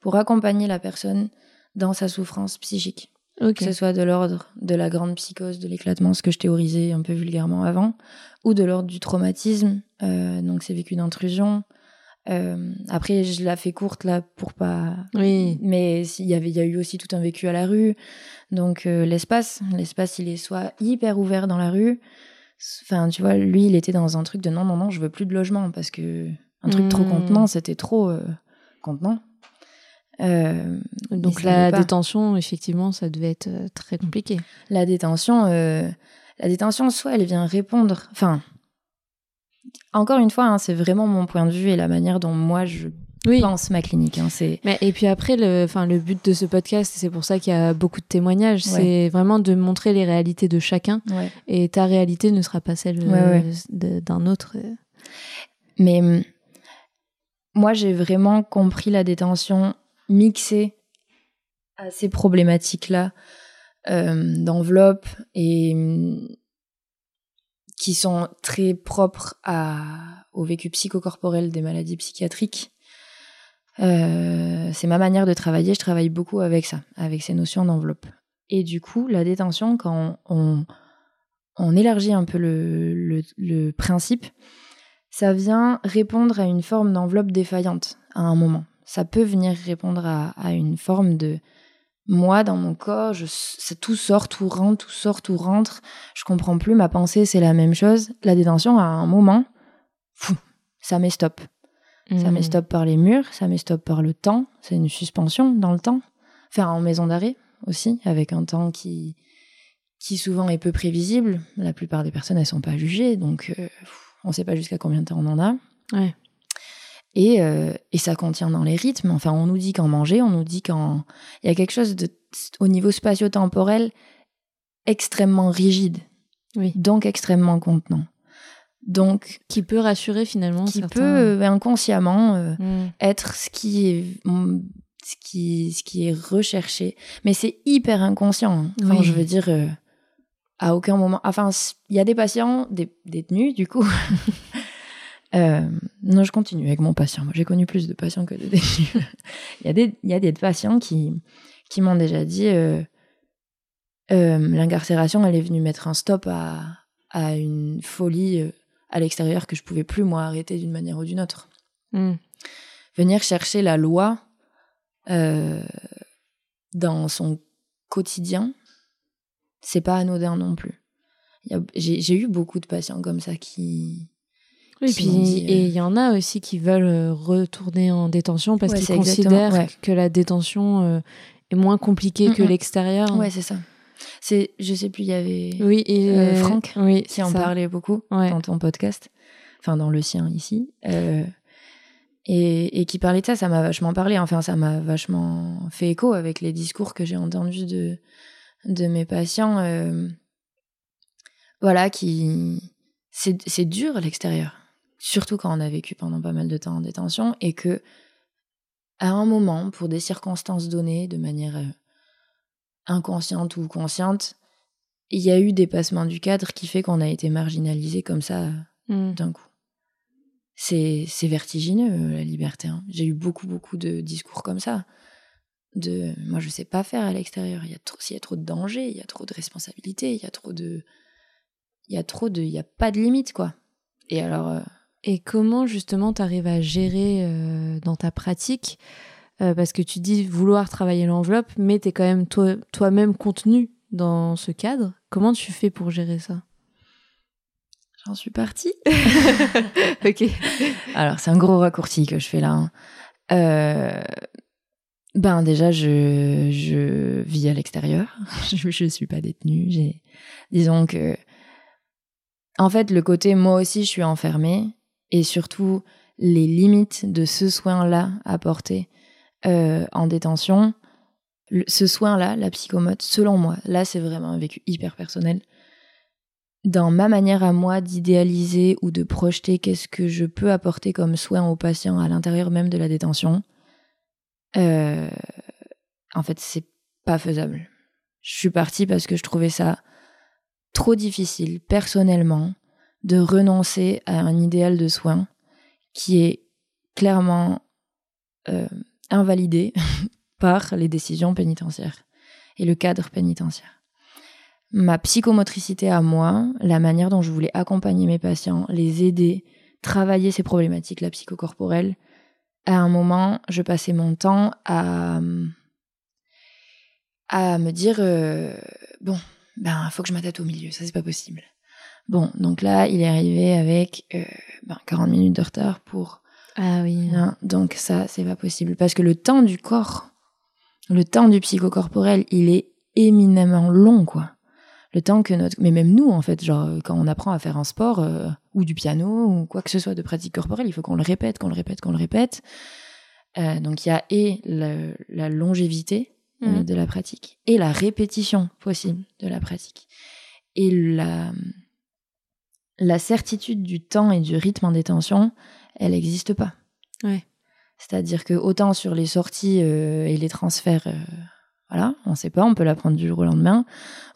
pour accompagner la personne dans sa souffrance psychique. Que ce soit de l'ordre de la grande psychose, de l'éclatement, ce que je théorisais un peu vulgairement avant, ou de l'ordre du traumatisme, euh, donc c'est vécu d'intrusion. Euh, après, je la fais courte là pour pas.
Oui.
Mais il y avait, il y a eu aussi tout un vécu à la rue, donc euh, l'espace, l'espace, il est soit hyper ouvert dans la rue. Enfin, tu vois, lui, il était dans un truc de non, non, non, je veux plus de logement parce que un truc trop
Mm.
contenant, c'était trop euh, contenant.
Donc la détention, effectivement, ça devait être très compliqué.
la détention, la détention, soit elle vient répondre. Enfin, encore une fois, hein, c'est vraiment mon point de vue et la manière dont moi je
Oui.
pense ma clinique. hein, c'est
Mais, et puis après, le, enfin, le but de ce podcast, c'est pour ça qu'il y a beaucoup de témoignages,
Ouais.
c'est vraiment de montrer les réalités de chacun.
ouais.
Et ta réalité ne sera pas celle
Ouais,
euh, de- d'un autre.
Mais hum, moi, j'ai vraiment compris la détention mixée à ces problématiques-là euh, d'enveloppe et hum, qui sont très propres au vécu psychocorporel des maladies psychiatriques. Euh, c'est ma manière de travailler. Je travaille beaucoup avec ça, avec ces notions d'enveloppe. Et du coup, la détention, quand on, élargit un peu le, principe, ça vient répondre à une forme d'enveloppe défaillante à un moment. Ça peut venir répondre à une forme de moi dans mon corps, je, tout sort, tout rentre, tout sort, tout rentre. Je comprends plus, ma pensée c'est la même chose. La détention à un moment, fou, ça met stop. Ça
Mm.
met stop par les murs, ça met stop par le temps. C'est une suspension dans le temps. Enfin, en maison d'arrêt aussi, avec un temps qui, qui souvent est peu prévisible. La plupart des personnes, elles sont pas jugées, donc euh, on sait pas jusqu'à combien de temps on en a.
Ouais.
Et, euh, et ça contient dans les rythmes. Enfin, on nous dit qu'en manger, on nous dit qu'en... Il y a quelque chose de, au niveau spatio-temporel extrêmement rigide,
Oui.
donc extrêmement contenant. Donc,
qui peut rassurer finalement,
qui
certains...
peut inconsciemment euh, être ce qui est ce qui ce qui est recherché mais c'est hyper inconscient hein. enfin
Oui.
je veux dire euh, à aucun moment enfin il y a des patients des détenus du coup Euh, non je continue avec mon patient moi j'ai connu plus de patients que de détenus il y a des il y a des patients qui qui m'ont déjà dit euh, euh, l'incarcération elle est venue mettre un stop à à une folie euh, à l'extérieur que je pouvais plus moi arrêter d'une manière ou d'une autre
Mm.
venir chercher la loi dans son quotidien, c'est pas anodin non plus. J'ai eu beaucoup de patients comme ça qui.
Oui, puis
dit, euh,
et il y en a aussi qui veulent euh, retourner en détention parce
Ouais,
qu'ils considèrent
ouais.
que la détention euh, est moins compliquée que l'extérieur.
Ouais, c'est ça. C'est, je sais plus, il y avait
Oui, et
Euh, Franck,
oui,
qui en
ça.
parlait beaucoup
Ouais.
dans ton podcast, enfin dans le sien ici, euh, et, et qui parlait de ça, ça m'a vachement parlé. Enfin, ça m'a vachement fait écho avec les discours que j'ai entendus de de mes patients. voilà, qui c'est c'est dur à l'extérieur, surtout quand on a vécu pendant pas mal de temps en détention et que à un moment, pour des circonstances données, de manière euh, inconsciente ou consciente, il y a eu dépassement du cadre qui fait qu'on a été marginalisé comme ça euh,
Mm.
d'un coup. C'est c'est vertigineux euh, la liberté. hein. J'ai eu beaucoup beaucoup de discours comme ça. De moi je sais pas faire à l'extérieur. Il y a trop s'il y a trop de danger, il y a trop de responsabilités, il y a trop de il y a trop de il y a pas de limite quoi. Et alors euh,
Et comment justement tu arrives à gérer euh, dans ta pratique euh, Parce que tu dis vouloir travailler l'enveloppe, mais tu es quand même toi- toi-même contenu dans ce cadre. Comment tu fais pour gérer ça?
J'en suis partie.
Ok.
Alors, c'est un gros raccourci que je fais là. hein. Euh, ben, déjà, je, je vis à l'extérieur. je ne suis pas détenue. Disons que, en fait, le côté moi aussi, je suis enfermée et surtout les limites de ce soin-là apporté euh, en détention. Ce soin-là, la psychomote, selon moi, là, c'est vraiment un vécu hyper personnel dans ma manière à moi d'idéaliser ou de projeter qu'est-ce que je peux apporter comme soin aux patients à l'intérieur même de la détention, euh, en fait, c'est pas faisable. Je suis partie parce que je trouvais ça trop difficile, personnellement, de renoncer à un idéal de soin qui est clairement euh, invalidé par les décisions pénitentiaires et le cadre pénitentiaire ma psychomotricité à moi, la manière dont je voulais accompagner mes patients, les aider, travailler ces problématiques, la psychocorporelle, à un moment, je passais mon temps à, à me dire euh, bon, ben, faut que je m'attaque au milieu, ça c'est pas possible. Bon, donc là, il est arrivé avec euh, ben, 40 minutes de retard pour
Ah oui.
Hein, donc ça, c'est pas possible. Parce que le temps du corps, le temps du psychocorporel, il est éminemment long, quoi. Le temps que notre... Mais même nous, en fait, genre, quand on apprend à faire un sport, euh, ou du piano, ou quoi que ce soit de pratique corporelle, il faut qu'on le répète, qu'on le répète, qu'on le répète. Euh, donc il y a et le- la longévité
Mhm.
de la pratique, et la répétition possible de la pratique. Et la, la certitude du temps et du rythme en détention, elle n'existe pas.
Ouais.
C'est-à-dire que autant sur les sorties euh, et les transferts, euh, voilà, on ne sait pas, on peut la prendre du jour au lendemain,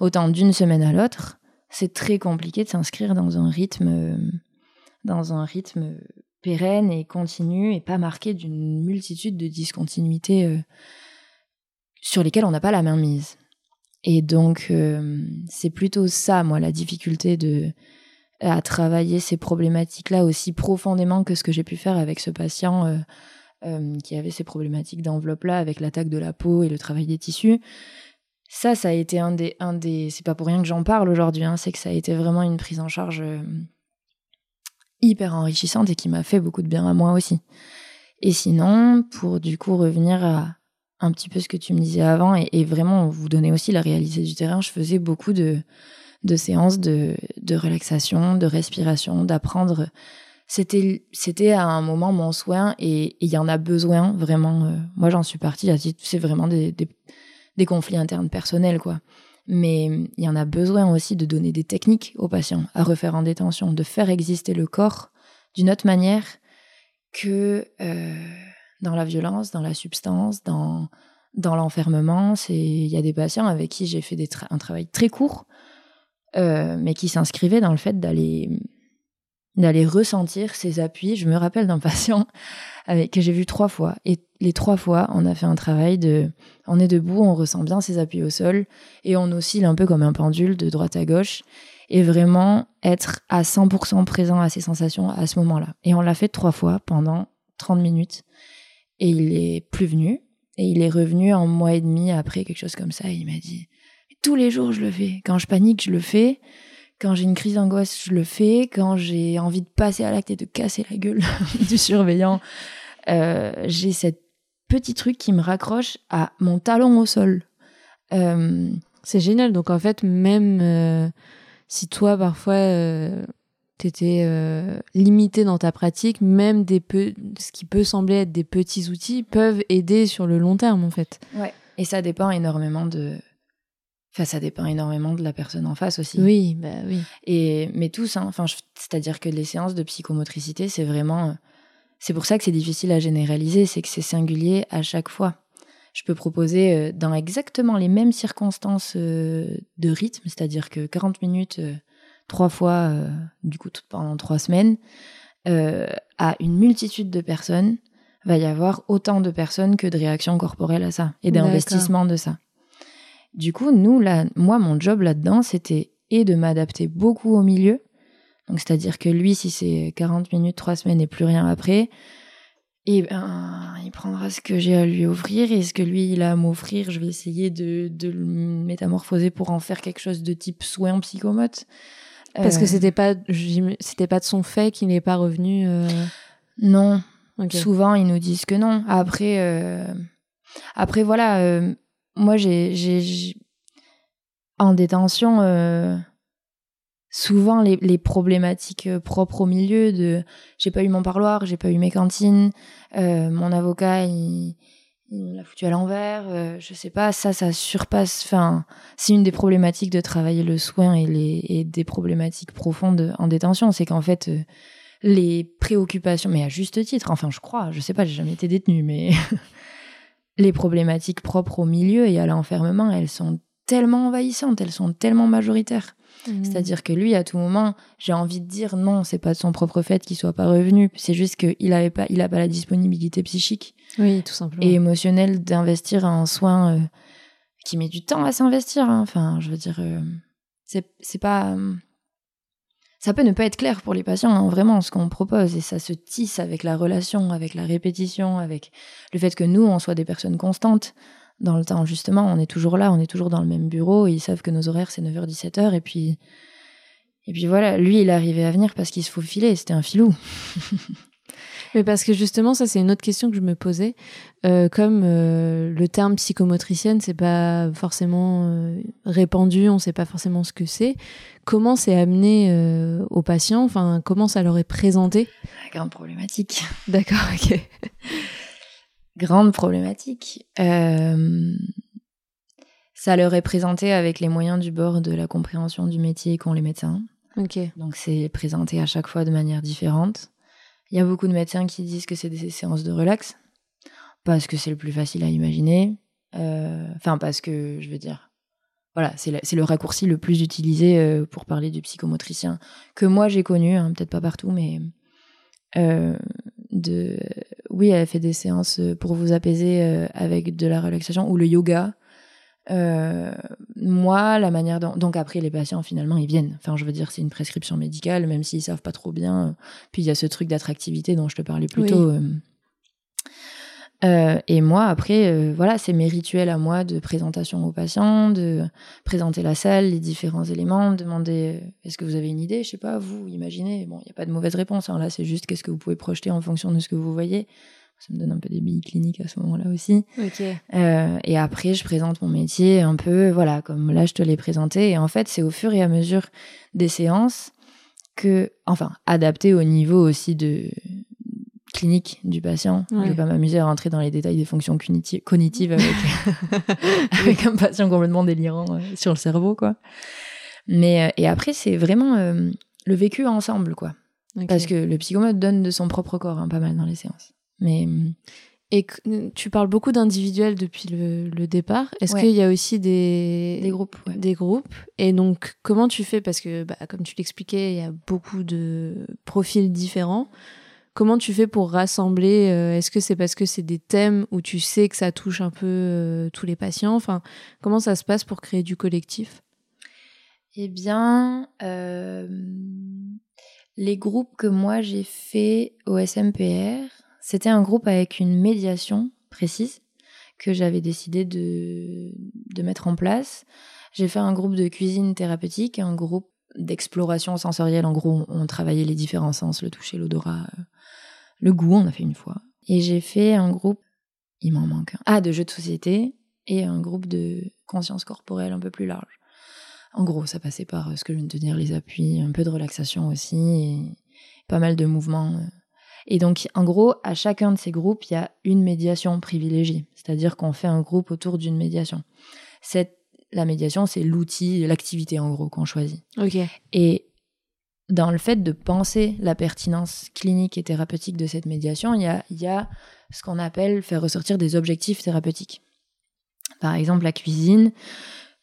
autant d'une semaine à l'autre, c'est très compliqué de s'inscrire dans un rythme, euh, dans un rythme pérenne et continu et pas marqué d'une multitude de discontinuités sur lesquelles on n'a pas la main mise. Et donc, c'est plutôt ça, moi, la difficulté de à travailler ces problématiques-là aussi profondément que ce que j'ai pu faire avec ce patient euh, euh, qui avait ces problématiques d'enveloppe-là, avec l'attaque de la peau et le travail des tissus. Ça, ça a été un des... Un des c'est pas pour rien que j'en parle aujourd'hui, hein, c'est que ça a été vraiment une prise en charge euh, hyper enrichissante et qui m'a fait beaucoup de bien à moi aussi. Et sinon, pour du coup revenir à un petit peu ce que tu me disais avant et, et vraiment vous donner aussi la réalité du terrain, je faisais beaucoup de, de séances de, de relaxation, de respiration, d'apprendre. C'était, à un moment mon soin et il y en a besoin vraiment. euh, moi, j'en suis partie. C'est vraiment des, des, des conflits internes personnels, quoi. Mais il y en a besoin aussi de donner des techniques aux patients à refaire en détention, de faire exister le corps d'une autre manière que euh, dans la violence, dans la substance, dans, dans l'enfermement. Il y a des patients avec qui j'ai fait un travail très court, euh, mais qui s'inscrivaient dans le fait d'aller d'aller ressentir ces appuis. Je me rappelle d'un patient avec, que j'ai vu trois fois. Et les trois fois, on a fait un travail de... On est debout, on ressent bien ses appuis au sol et on oscille un peu comme un pendule de droite à gauche et vraiment être à 100% présent à ses sensations à ce moment-là. Et on l'a fait trois fois pendant 30 minutes et il est plus venu et il est revenu un mois et demi après quelque chose comme ça et il m'a dit tous les jours je le fais. Quand je panique, je le fais. Quand j'ai une crise d'angoisse, je le fais. Quand j'ai envie de passer à l'acte et de casser la gueule du surveillant, euh, j'ai cette petit truc qui me raccroche à mon talon au sol.
Euh, c'est génial. Donc en fait, même euh, si toi parfois tu étais limité dans ta pratique, même des peu, ce qui peut sembler être des petits outils peuvent aider sur le long terme en fait.
Ouais. Et ça dépend énormément de Enfin, ça dépend énormément de la personne en face aussi.
Oui, bah oui.
Et mais tous, hein, enfin, c'est-à-dire que les séances de psychomotricité, c'est vraiment, euh, c'est pour ça que c'est difficile à généraliser, c'est que c'est singulier à chaque fois. Je peux proposer euh, dans exactement les mêmes circonstances euh, de rythme, c'est-à-dire que 40 minutes trois fois, du coup pendant trois semaines, à une multitude de personnes, va y avoir autant de personnes que de réactions corporelles à ça et d'investissement de ça. Du coup, nous, là, moi, mon job là-dedans, c'était et de m'adapter beaucoup au milieu. Donc, c'est-à-dire que lui, si c'est 40 minutes, 3 semaines et plus rien après, et ben, il prendra ce que j'ai à lui offrir et ce que lui, il a à m'offrir, je vais essayer de, de, le métamorphoser pour en faire quelque chose de type soin psychomote.
Parce que euh, c'était pas, c'était pas de son fait qu'il n'est pas revenu. Euh,
non. Souvent, ils nous disent que non. Après, euh, après voilà, moi, j'ai, en détention, euh, souvent les, problématiques euh, propres au milieu de j'ai pas eu mon parloir, j'ai pas eu mes cantines, euh, mon avocat il, l'a foutu à l'envers, je sais pas, ça, ça surpasse. Enfin, c'est une des problématiques de travailler le soin et des problématiques profondes en détention, c'est qu'en fait les préoccupations, mais à juste titre, enfin je crois, je sais pas, j'ai jamais été détenue, mais les problématiques propres au milieu et à l'enfermement, elles sont tellement envahissantes, elles sont tellement majoritaires. Mmh. C'est-à-dire que lui, à tout moment, j'ai envie de dire non, c'est pas de son propre fait qu'il soit pas revenu. C'est juste qu'il avait pas, il a pas la disponibilité psychique,
oui, tout simplement,
et émotionnelle d'investir en soins euh, qui met du temps à s'investir. Hein. Enfin, je veux dire, euh, c'est pas euh, ça peut ne pas être clair pour les patients, hein, vraiment, ce qu'on propose. Et ça se tisse avec la relation, avec la répétition, avec le fait que nous, on soit des personnes constantes dans le temps. Justement, on est toujours là, on est toujours dans le même bureau. ils savent que nos horaires, c'est 9h-17h. Et puis, et puis voilà, lui, il est arrivé à venir parce qu'il se faufilait. C'était un filou.
Mais parce que justement, ça c'est une autre question que je me posais. Euh, comme euh, le terme psychomotricienne, c'est pas forcément euh, répandu, on sait pas forcément ce que c'est. Comment c'est amené aux patients? Enfin, comment ça leur est présenté?
Grande problématique.
D'accord, ok.
Grande problématique. ça leur est présenté avec les moyens du bord de la compréhension du métier qu'ont les médecins.
Ok.
Donc c'est présenté à chaque fois de manière différente. Il y a beaucoup de médecins qui disent que c'est des séances de relax, parce que c'est le plus facile à imaginer. Euh, enfin, parce que, je veux dire, voilà, c'est le, raccourci le plus utilisé euh, pour parler du psychomotricien que moi j'ai connu, hein, peut-être pas partout, mais euh, oui, elle fait des séances pour vous apaiser avec de la relaxation ou le yoga. Euh, moi, la manière dont... Donc après, les patients, finalement, ils viennent. Enfin, je veux dire, c'est une prescription médicale, même s'ils savent pas trop bien. Puis il y a ce truc d'attractivité dont je te parlais plus tôt. Euh. Euh, et moi, après, voilà, c'est mes rituels à moi de présentation aux patients, de présenter la salle, les différents éléments, de demander est-ce que vous avez une idée? Je sais pas, vous, imaginez. Bon, il n'y a pas de mauvaise réponse. Hein. Là, c'est juste qu'est-ce que vous pouvez projeter en fonction de ce que vous voyez ça me donne un peu des billes cliniques à ce moment-là aussi. Euh, et après, je présente mon métier un peu, voilà, comme là, je te l'ai présenté. Et en fait, c'est au fur et à mesure des séances que, enfin, adapté au niveau aussi de clinique du patient. Je
Ouais.
vais pas m'amuser à rentrer dans les détails des fonctions cogniti- cognitives avec, avec un patient complètement délirant euh, sur le cerveau, quoi. Mais, euh, et après, c'est vraiment le vécu ensemble, quoi. Parce que le psychomote donne de son propre corps, hein, pas mal dans les séances. Mais
Et tu parles beaucoup d'individuels depuis le, le départ. Est-ce
Ouais.
qu'il y a aussi des,
des groupes, ouais.
des groupes? Et donc, comment tu fais? Parce que, bah, comme tu l'expliquais, il y a beaucoup de profils différents. Comment tu fais pour rassembler euh, Est-ce que c'est parce que c'est des thèmes où tu sais que ça touche un peu euh, tous les patients? Enfin, comment ça se passe pour créer du collectif?
Eh bien, euh, les groupes que moi j'ai fait au SMPR, c'était un groupe avec une médiation précise que j'avais décidé de, de mettre en place. J'ai fait un groupe de cuisine thérapeutique, un groupe d'exploration sensorielle. En gros, on travaillait les différents sens, le toucher, l'odorat, euh, le goût, on a fait une fois. Et j'ai fait un groupe, il m'en manque un, ah, de jeux de société et un groupe de conscience corporelle un peu plus large. En gros, ça passait par euh, ce que je viens de te dire, les appuis, un peu de relaxation aussi, et pas mal de mouvements. Et donc, en gros, à chacun de ces groupes, il y a une médiation privilégiée, c'est-à-dire qu'on fait un groupe autour d'une médiation. Cette, la médiation, c'est l'outil, l'activité en gros qu'on choisit.
Ok.
Et dans le fait de penser la pertinence clinique et thérapeutique de cette médiation, il y a, il y a ce qu'on appelle faire ressortir des objectifs thérapeutiques. Par exemple, la cuisine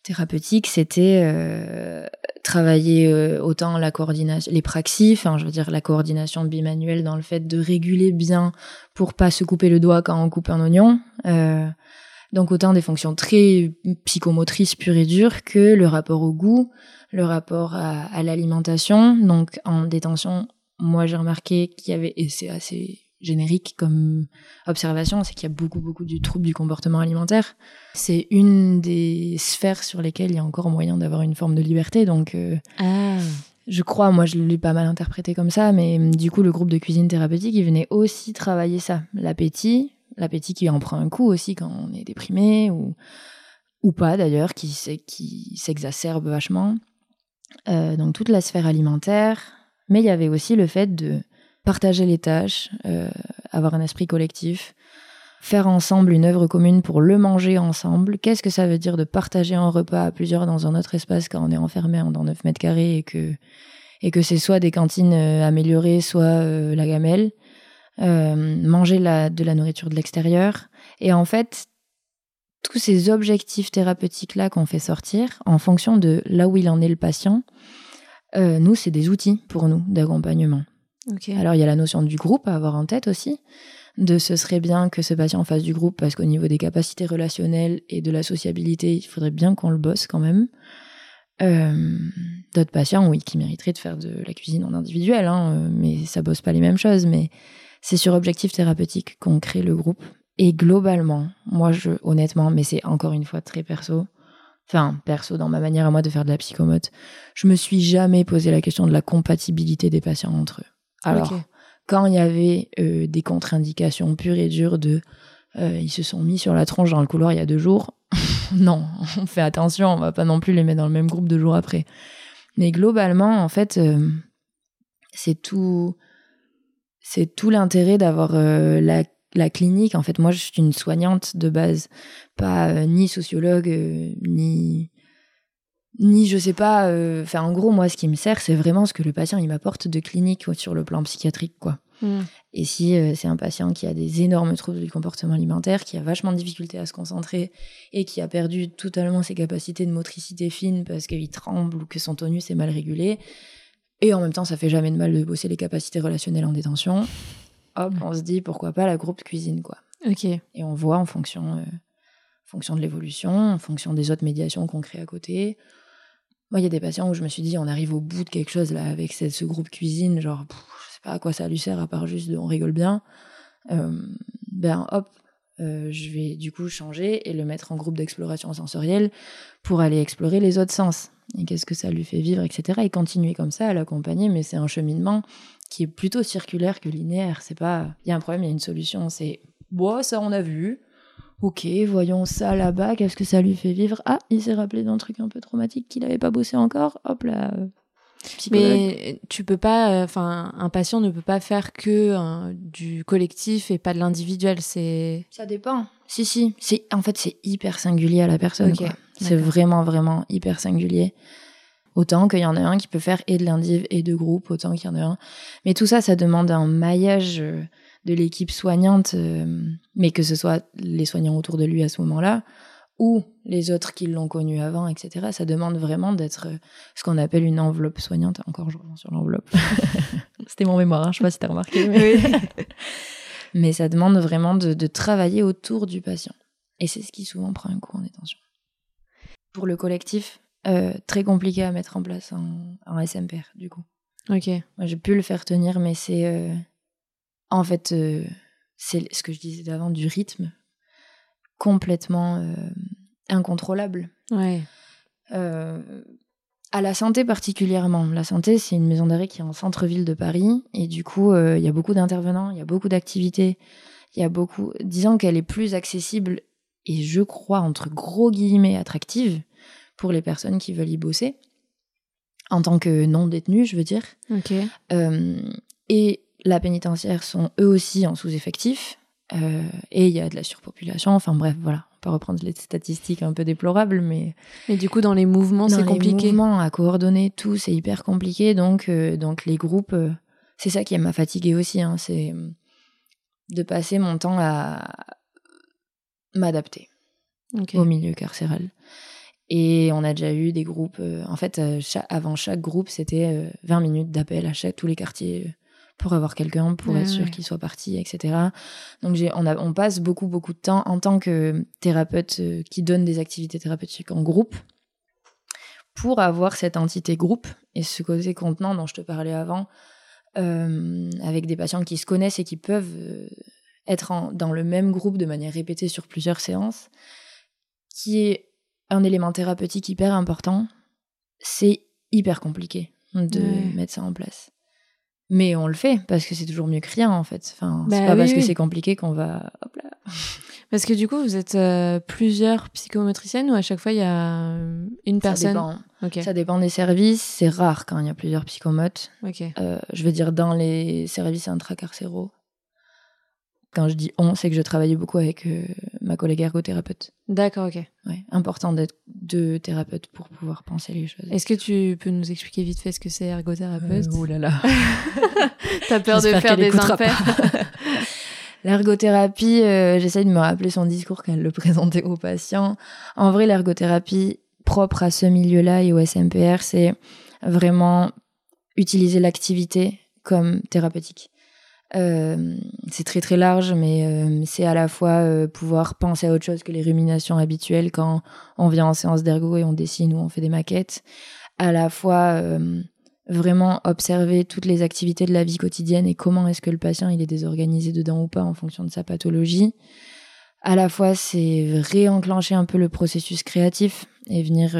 thérapeutique, c'était euh, travailler euh, autant la coordination, les praxis, enfin, je veux dire la coordination bimanuelle dans le fait de réguler bien pour pas se couper le doigt quand on coupe un oignon. Euh, donc autant des fonctions très psychomotrices pures et dures que le rapport au goût, le rapport à, à l'alimentation. Donc en détention, moi j'ai remarqué qu'il y avait, et c'est assez générique comme observation, c'est qu'il y a beaucoup beaucoup du trouble du comportement alimentaire. C'est une des sphères sur lesquelles il y a encore moyen d'avoir une forme de liberté. Donc euh,
Ah.
je crois, moi je l'ai pas mal interprété comme ça, mais hum, du coup le groupe de cuisine thérapeutique, il venait aussi travailler ça, l'appétit, l'appétit qui en prend un coup aussi quand on est déprimé ou ou pas d'ailleurs, qui s'exacerbe vachement. Euh, donc toute la sphère alimentaire, mais il y avait aussi le fait de partager les tâches, euh, avoir un esprit collectif, faire ensemble une œuvre commune pour le manger ensemble. Qu'est-ce que ça veut dire de partager un repas à plusieurs dans un autre espace quand on est enfermé dans 9 mètres carrés et que, et que c'est soit des cantines euh, améliorées, soit euh, la gamelle, manger de la nourriture de l'extérieur. Et en fait, tous ces objectifs thérapeutiques-là qu'on fait sortir, en fonction de là où il en est le patient, nous, c'est des outils pour nous d'accompagnement.
Ok.
Alors, il y a la notion du groupe à avoir en tête aussi, de ce serait bien que ce patient fasse du groupe parce qu'au niveau des capacités relationnelles et de la sociabilité, il faudrait bien qu'on le bosse quand même. Euh, D'autres patients, oui, qui mériteraient de faire de la cuisine en individuel, hein, mais ça bosse pas les mêmes choses. Mais c'est sur objectif thérapeutique qu'on crée le groupe. Et globalement, moi, je, honnêtement, mais c'est encore une fois très perso, enfin, perso dans ma manière à moi de faire de la psychomote, je me suis jamais posé la question de la compatibilité des patients entre eux. Alors, quand il y avait euh, des contre-indications pures et dures de euh, ils se sont mis sur la tronche dans le couloir il y a deux jours, non, on fait attention, on va pas non plus les mettre dans le même groupe deux jours après. Mais globalement, en fait, euh, c'est tout, c'est tout l'intérêt d'avoir la, la clinique. En fait, moi, je suis une soignante de base, pas euh, ni sociologue, euh, ni ni je sais pas. euh, Enfin, en gros, moi, ce qui me sert, c'est vraiment ce que le patient il m'apporte de clinique sur le plan psychiatrique, quoi.
Hmm.
Et si euh, c'est un patient qui a des énormes troubles du comportement alimentaire, qui a vachement de difficultés à se concentrer et qui a perdu totalement ses capacités de motricité fine parce qu'il tremble ou que son tonus est mal régulé, et en même temps ça fait jamais de mal de bosser les capacités relationnelles en détention, hop, on se dit pourquoi pas la groupe cuisine quoi.
Ok.
Et on voit en fonction, euh, fonction de l'évolution, en fonction des autres médiations qu'on crée à côté. Moi, il y a des patients où je me suis dit, on arrive au bout de quelque chose là avec ce, groupe cuisine, genre, pff, je sais pas à quoi ça lui sert à part juste on rigole bien. Euh, ben hop, euh, je vais du coup changer et le mettre en groupe d'exploration sensorielle pour aller explorer les autres sens. Et qu'est-ce que ça lui fait vivre, etc. Et continuer comme ça à l'accompagner, mais c'est un cheminement qui est plutôt circulaire que linéaire. C'est pas, il y a un problème, il y a une solution. C'est, bon, ça on a vu. Ok, voyons ça là-bas, qu'est-ce que ça lui fait vivre? Ah, il s'est rappelé d'un truc un peu traumatique qu'il n'avait pas bossé encore. Hop là, euh,
Mais tu peux pas, enfin, un patient ne peut pas faire que du collectif et pas de l'individuel. C'est.
Ça dépend. Si si. C'est en fait c'est hyper singulier à la personne. C'est vraiment vraiment hyper singulier. Autant qu'il y en a un qui peut faire et de l'indiv et de groupe, autant qu'il y en a un. Mais tout ça, ça demande un maillage euh, de l'équipe soignante, euh, mais que ce soit les soignants autour de lui à ce moment-là, ou les autres qui l'ont connu avant, etc. Ça demande vraiment d'être euh, ce qu'on appelle une enveloppe soignante. Encore, je reviens sur l'enveloppe. C'était mon mémoire, hein, je sais pas si tu as remarqué. Mais... ça demande vraiment de, travailler autour du patient. Et c'est ce qui souvent prend un coup en détention. Pour le collectif, euh, très compliqué à mettre en place en, en SMPR, du coup.
Ok.
J'ai pu le faire tenir, mais c'est. Euh, en fait, c'est ce que je disais d'avant, du rythme complètement euh, incontrôlable.
Ouais.
Euh, à la santé particulièrement. La santé, c'est une maison d'arrêt qui est en centre-ville de Paris. Et du coup, euh, il y a beaucoup d'intervenants, il y a beaucoup d'activités. Il y a beaucoup. Disons qu'elle est plus accessible et je crois, entre gros guillemets, attractive pour les personnes qui veulent y bosser. En tant que non-détenus, je veux dire.
Ok.
et la pénitentiaire sont eux aussi en sous-effectif. Euh, et il y a de la surpopulation. Enfin bref, voilà. On peut reprendre les statistiques un peu déplorables, mais.
Mais du coup, dans les mouvements, c'est compliqué.
Les mouvements à coordonner tout, c'est hyper compliqué. Donc, euh, donc les groupes, euh, c'est ça qui m'a fatigué aussi. Hein, c'est de passer mon temps à m'adapter au milieu carcéral. Et on a déjà eu des groupes. en fait, avant chaque groupe, c'était 20 minutes d'appel à chaque tous les quartiers pour avoir quelqu'un, pour être sûr qu'il soit parti, etc. Donc on, on passe beaucoup, beaucoup de temps en tant que thérapeute euh, qui donne des activités thérapeutiques en groupe pour avoir cette entité groupe et ce côté contenant dont je te parlais avant, euh, avec des patients qui se connaissent et qui peuvent euh, être dans le même groupe de manière répétée sur plusieurs séances, qui est un élément thérapeutique hyper important. C'est hyper compliqué de mettre ça en place. Mais on le fait parce que c'est toujours mieux que rien en fait. Enfin, c'est bah pas parce que c'est compliqué qu'on va. Hop là.
Parce que du coup, vous êtes euh, plusieurs psychomotriciennes ou à chaque fois il y a euh, une personne
Ça dépend. Ça dépend des services. C'est rare quand il y a plusieurs psychomotes. Euh, je veux dire, dans les services intracarcéraux, quand je dis on, c'est que je travaillais beaucoup avec euh, ma collègue ergothérapeute.
D'accord, ok.
Ouais, important d'être deux thérapeutes pour pouvoir penser les choses.
Est-ce que tu peux nous expliquer vite fait ce que c'est ergothérapeute?
Euh, Oh là là.
T'as peur de faire des impairs
L'ergothérapie, euh, j'essaye de me rappeler son discours quand elle le présentait aux patients. En vrai, l'ergothérapie propre à ce milieu-là et au SMPR, c'est vraiment utiliser l'activité comme thérapeutique. Euh, c'est très très large, mais euh, c'est à la fois euh, pouvoir penser à autre chose que les ruminations habituelles quand on vient en séance d'ergo et on dessine ou on fait des maquettes. À la fois vraiment observer toutes les activités de la vie quotidienne et comment est-ce que le patient il est désorganisé dedans ou pas en fonction de sa pathologie. À la fois c'est réenclencher un peu le processus créatif et venir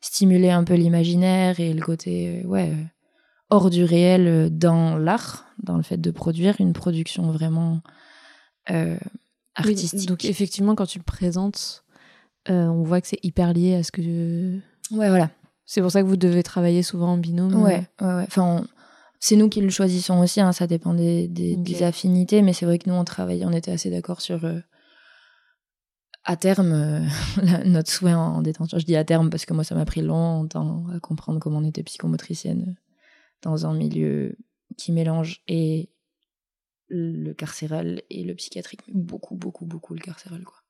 stimuler un peu l'imaginaire et le côté ouais hors du réel euh, dans l'art, dans le fait de produire une production vraiment euh, artistique.
donc effectivement, quand tu le présentes, euh, on voit que c'est hyper lié à ce que.
Ouais, voilà.
C'est pour ça que vous devez travailler souvent en binôme.
Ouais, ouais, ouais. Enfin, c'est nous qui le choisissons aussi. Hein, ça dépend des, des, affinités, mais c'est vrai que nous on travaille, on était assez d'accord sur. à terme, notre souhait en, détention. Je dis à terme parce que moi, ça m'a pris longtemps à comprendre comment on était psychomotricienne dans un milieu qui mélange et le carcéral et le psychiatrique, beaucoup, beaucoup, beaucoup le carcéral, quoi.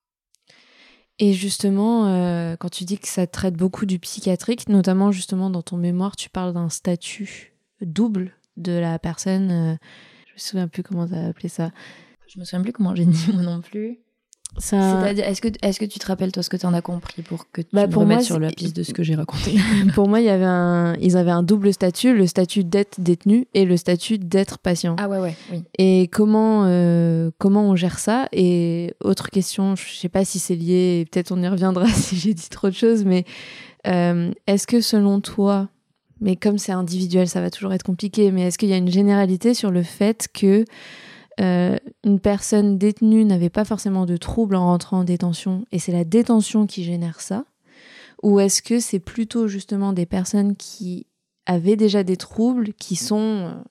Et justement, euh, quand tu dis que ça traite beaucoup du psychiatrique, notamment justement dans ton mémoire, tu parles d'un statut double de la personne. Euh, je me souviens plus comment tu as appelé ça.
Je me souviens plus comment j'ai dit moi non plus. C'est-à-dire, est-ce que, est que tu te rappelles, toi, ce que tu en as compris pour que tu bah, me remettes sur la piste de ce que j'ai raconté
Pour moi, il y avait un, ils avaient un double statut, le statut d'être détenu et le statut d'être patient.
Ah ouais, ouais, oui.
Et comment, euh, comment on gère ça? Et autre question, je sais pas si c'est lié, peut-être on y reviendra si j'ai dit trop de choses, mais euh, est-ce que selon toi, mais comme c'est individuel, ça va toujours être compliqué, mais est-ce qu'il y a une généralité sur le fait que euh, une personne détenue n'avait pas forcément de troubles en rentrant en détention et c'est la détention qui génère ça? Ou est-ce que c'est plutôt justement des personnes qui avaient déjà des troubles qui sont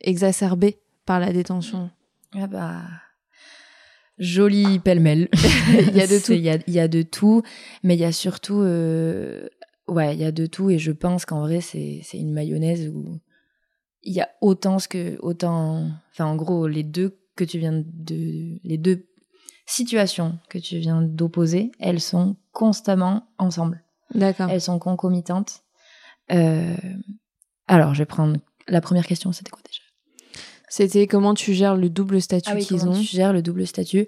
exacerbés par la détention?
Ah bah joli pêle-mêle.
il y a de tout.
Il y a, de tout, mais il y a surtout, ouais, il y a de tout, et je pense qu'en vrai c'est une mayonnaise où il y a autant ce que autant, enfin en gros les deux que tu viens de les deux situations que tu viens d'opposer, elles sont constamment ensemble.
D'accord.
Elles sont concomitantes. Euh, alors, je vais prendre la première question. C'était quoi déjà?
C'était comment tu gères le double statut
ah
qu'ils ont?
Tu gères le double statut?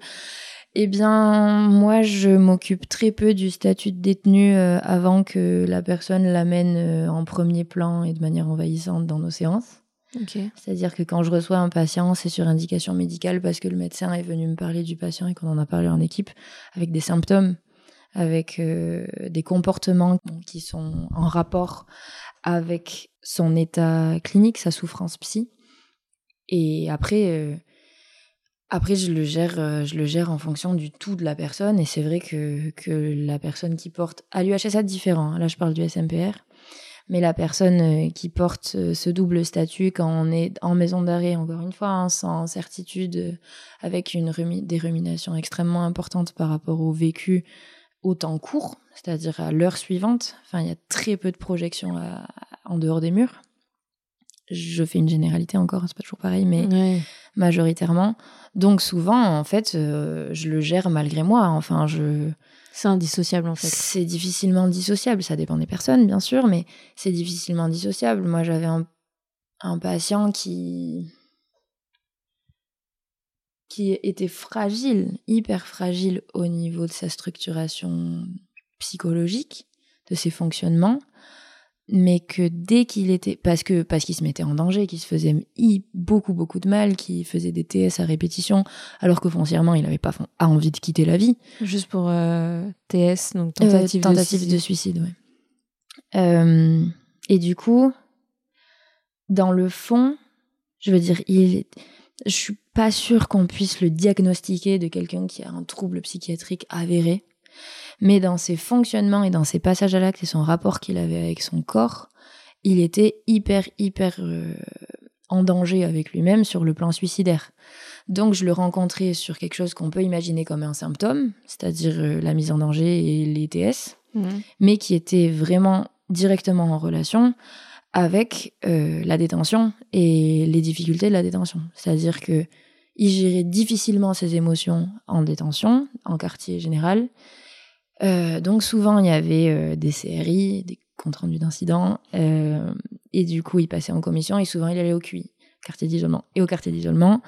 Eh bien, moi, je m'occupe très peu du statut de détenu euh, avant que la personne l'amène euh, en premier plan et de manière envahissante dans nos séances. C'est-à-dire que quand je reçois un patient, c'est sur indication médicale parce que le médecin est venu me parler du patient et qu'on en a parlé en équipe avec des symptômes, avec euh, des comportements qui sont en rapport avec son état clinique, sa souffrance psy. Et après, euh, après je le gère, euh, je le gère en fonction du tout de la personne. Et c'est vrai que, que la personne qui porte à l'UHSA différent. Là, je parle du SMPR mais la personne euh, qui porte euh, ce double statut quand on est en maison d'arrêt, encore une fois, hein, sans certitude, euh, avec une des ruminations extrêmement importantes par rapport au vécu au temps court, c'est-à-dire à, l'heure suivante. Enfin, il y a très peu de projections en dehors des murs. Je fais une généralité encore, c'est pas toujours pareil, mais majoritairement. Donc souvent, en fait, je le gère malgré moi. Enfin, je
c'est indissociable en fait.
C'est difficilement dissociable, ça dépend des personnes bien sûr, mais c'est difficilement dissociable. Moi j'avais un, patient qui qui était fragile, hyper fragile au niveau de sa structuration psychologique, de ses fonctionnements, mais que dès qu'il était parce que parce qu'il se mettait en danger, qu'il se faisait beaucoup beaucoup de mal, qu'il faisait des TS à répétition, alors que foncièrement il n'avait pas envie de quitter la vie.
Juste pour euh, TS, donc tentative,
de suicide. De suicide euh, et du coup, dans le fond, je veux dire, il, je suis pas sûre qu'on puisse le diagnostiquer de quelqu'un qui a un trouble psychiatrique avéré mais dans ses fonctionnements et dans ses passages à l'acte et son rapport qu'il avait avec son corps, il était hyper, hyper euh, en danger avec lui-même sur le plan suicidaire. Donc je le rencontrais sur quelque chose qu'on peut imaginer comme un symptôme, c'est-à-dire euh, la mise en danger et l'ETS, mmh. mais qui était vraiment directement en relation avec euh, la détention et les difficultés de la détention. C'est-à-dire que il gérait difficilement ses émotions en détention, en quartier général, euh, donc souvent il y avait euh, des CRI, des comptes rendus d'incidents, euh, et du coup il passait en commission et souvent il allait au QI, quartier d'isolement. Et au quartier d'isolement,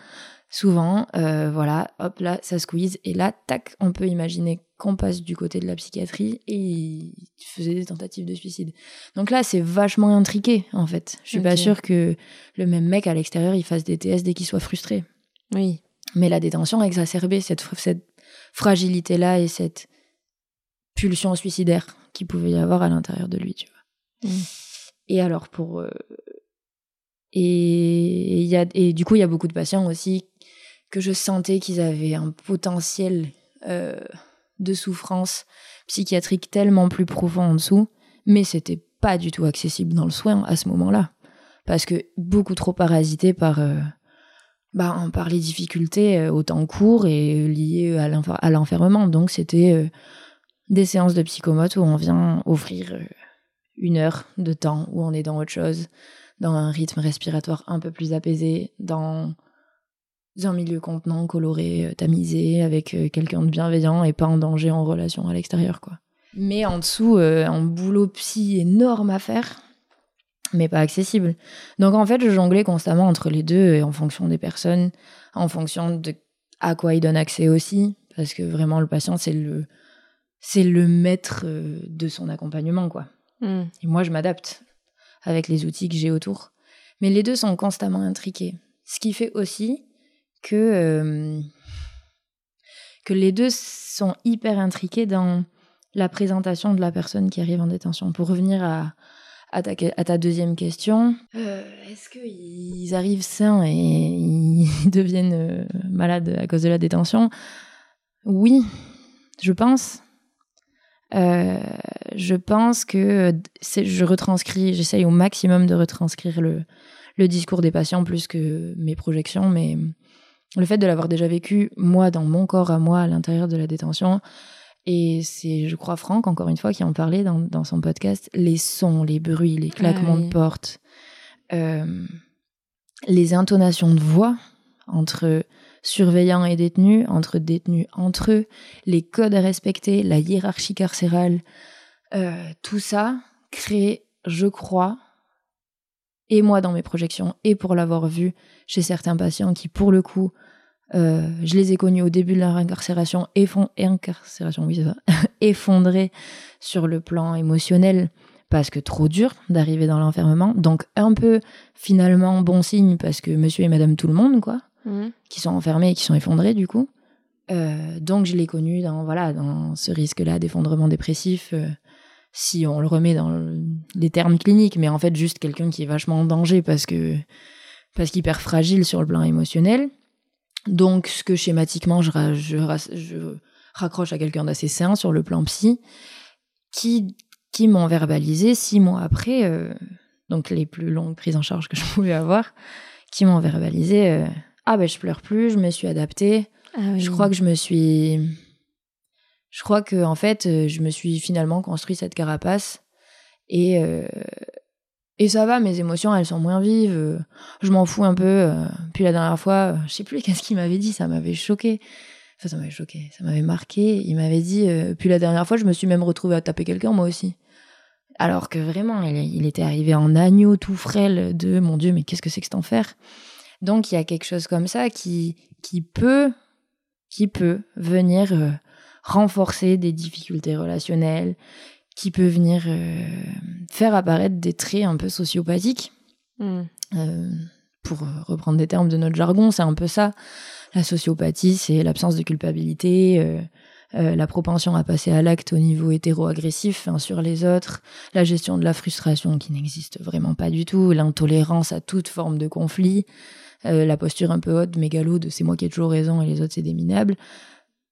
souvent, voilà, hop là, ça squeeze, et là, tac, on peut imaginer qu'on passe du côté de la psychiatrie et il faisait des tentatives de suicide. Donc là, c'est vachement intriqué en fait. Je suis pas sûre que le même mec à l'extérieur il fasse des TS dès qu'il soit frustré.
Oui.
Mais la détention a exacerbé cette, cette fragilité là et cette pulsion suicidaire qu'il pouvait y avoir à l'intérieur de lui, tu vois. Mm. Et alors pour euh, et y a et du coup il y a beaucoup de patients aussi que je sentais qu'ils avaient un potentiel euh, de souffrance psychiatrique tellement plus profond en dessous, mais c'était pas du tout accessible dans le soin à ce moment-là, parce que beaucoup trop parasité par euh, bah, par les difficultés au temps court et liées à l'enfermement. Donc c'était des séances de psychomote où on vient offrir euh, une heure de temps où on est dans autre chose, dans un rythme respiratoire un peu plus apaisé, dans un milieu contenant, coloré, euh, tamisé, avec euh, quelqu'un de bienveillant et pas en danger en relation à l'extérieur, quoi. Mais en dessous, un boulot psy énorme à faire, mais pas accessible. Donc en fait, je jonglais constamment entre les deux et en fonction des personnes, en fonction de à quoi ils donnent accès aussi, parce que vraiment le patient c'est le c'est le maître euh, de son accompagnement, quoi. Hmm. Et moi, je m'adapte avec les outils que j'ai autour. Mais les deux sont constamment intriqués. Ce qui fait aussi que, euh, que les deux sont hyper intriqués dans la présentation de la personne qui arrive en détention. Pour revenir à, à, ta, deuxième question, euh, est-ce qu'ils arrivent sains et ils deviennent malades à cause de la détention? Oui, je pense. je pense que je retranscris, j'essaye au maximum de retranscrire le discours des patients plus que mes projections, mais le fait de l'avoir déjà vécu, moi, dans mon corps à moi, à l'intérieur de la détention, et c'est, je crois, Franck, encore une fois, qui en parlait dans, son podcast, les sons, les bruits, les claquements ah de portes, euh, les intonations de voix entre surveillants et détenus, entre détenus entre eux, les codes à respecter, la hiérarchie carcérale, euh, tout ça crée, je crois, et moi dans mes projections, et pour l'avoir vu chez certains patients qui, pour le coup, euh, je les ai connus au début de leur incarcération, incarcération, oui, ça, effondrés sur le plan émotionnel parce que trop dur d'arriver dans l'enfermement. Donc un peu finalement bon signe parce que monsieur et madame tout le monde, quoi, mmh. qui sont enfermés et qui sont effondrés du coup. Euh, donc je l'ai connu dans, voilà, dans ce risque-là d'effondrement dépressif, euh, si on le remet dans les termes cliniques, mais en fait juste quelqu'un qui est vachement en danger parce que parce qu'il perd fragile sur le plan émotionnel. Donc, ce que schématiquement, je, je, raccroche à quelqu'un d'assez sain sur le plan psy, qui, qui m'ont verbalisé six mois après, euh, donc les plus longues prises en charge que je pouvais avoir, qui m'ont verbalisé euh, Ah ben je pleure plus, je me suis adaptée. Ah je crois que je me suis. Je crois que, en fait, euh, je me suis finalement construit cette carapace. Et, et ça va, mes émotions, elles sont moins vives. Je m'en fous un peu. Euh. Puis la dernière fois, je sais plus qu'est-ce qu'il m'avait dit, ça m'avait choqué. Enfin, ça m'avait choqué, ça m'avait marqué. Il m'avait dit. Euh, puis la dernière fois, je me suis même retrouvée à taper quelqu'un, moi aussi. Alors que vraiment, il, était arrivé en agneau tout frêle de mon Dieu, mais qu'est-ce que c'est que cet enfer? Donc il y a quelque chose comme ça qui, qui peut, qui peut venir euh, renforcer des difficultés relationnelles, qui peut venir euh, faire apparaître des traits un peu sociopathiques. Hmm. Euh, pour reprendre des termes de notre jargon, c'est un peu ça. La sociopathie, c'est l'absence de culpabilité, euh, la propension à passer à l'acte au niveau hétéro-agressif sur les autres, la gestion de la frustration qui n'existe vraiment pas du tout, l'intolérance à toute forme de conflit, la posture un peu haute, mégalo de c'est moi qui ai toujours raison et les autres c'est des minables.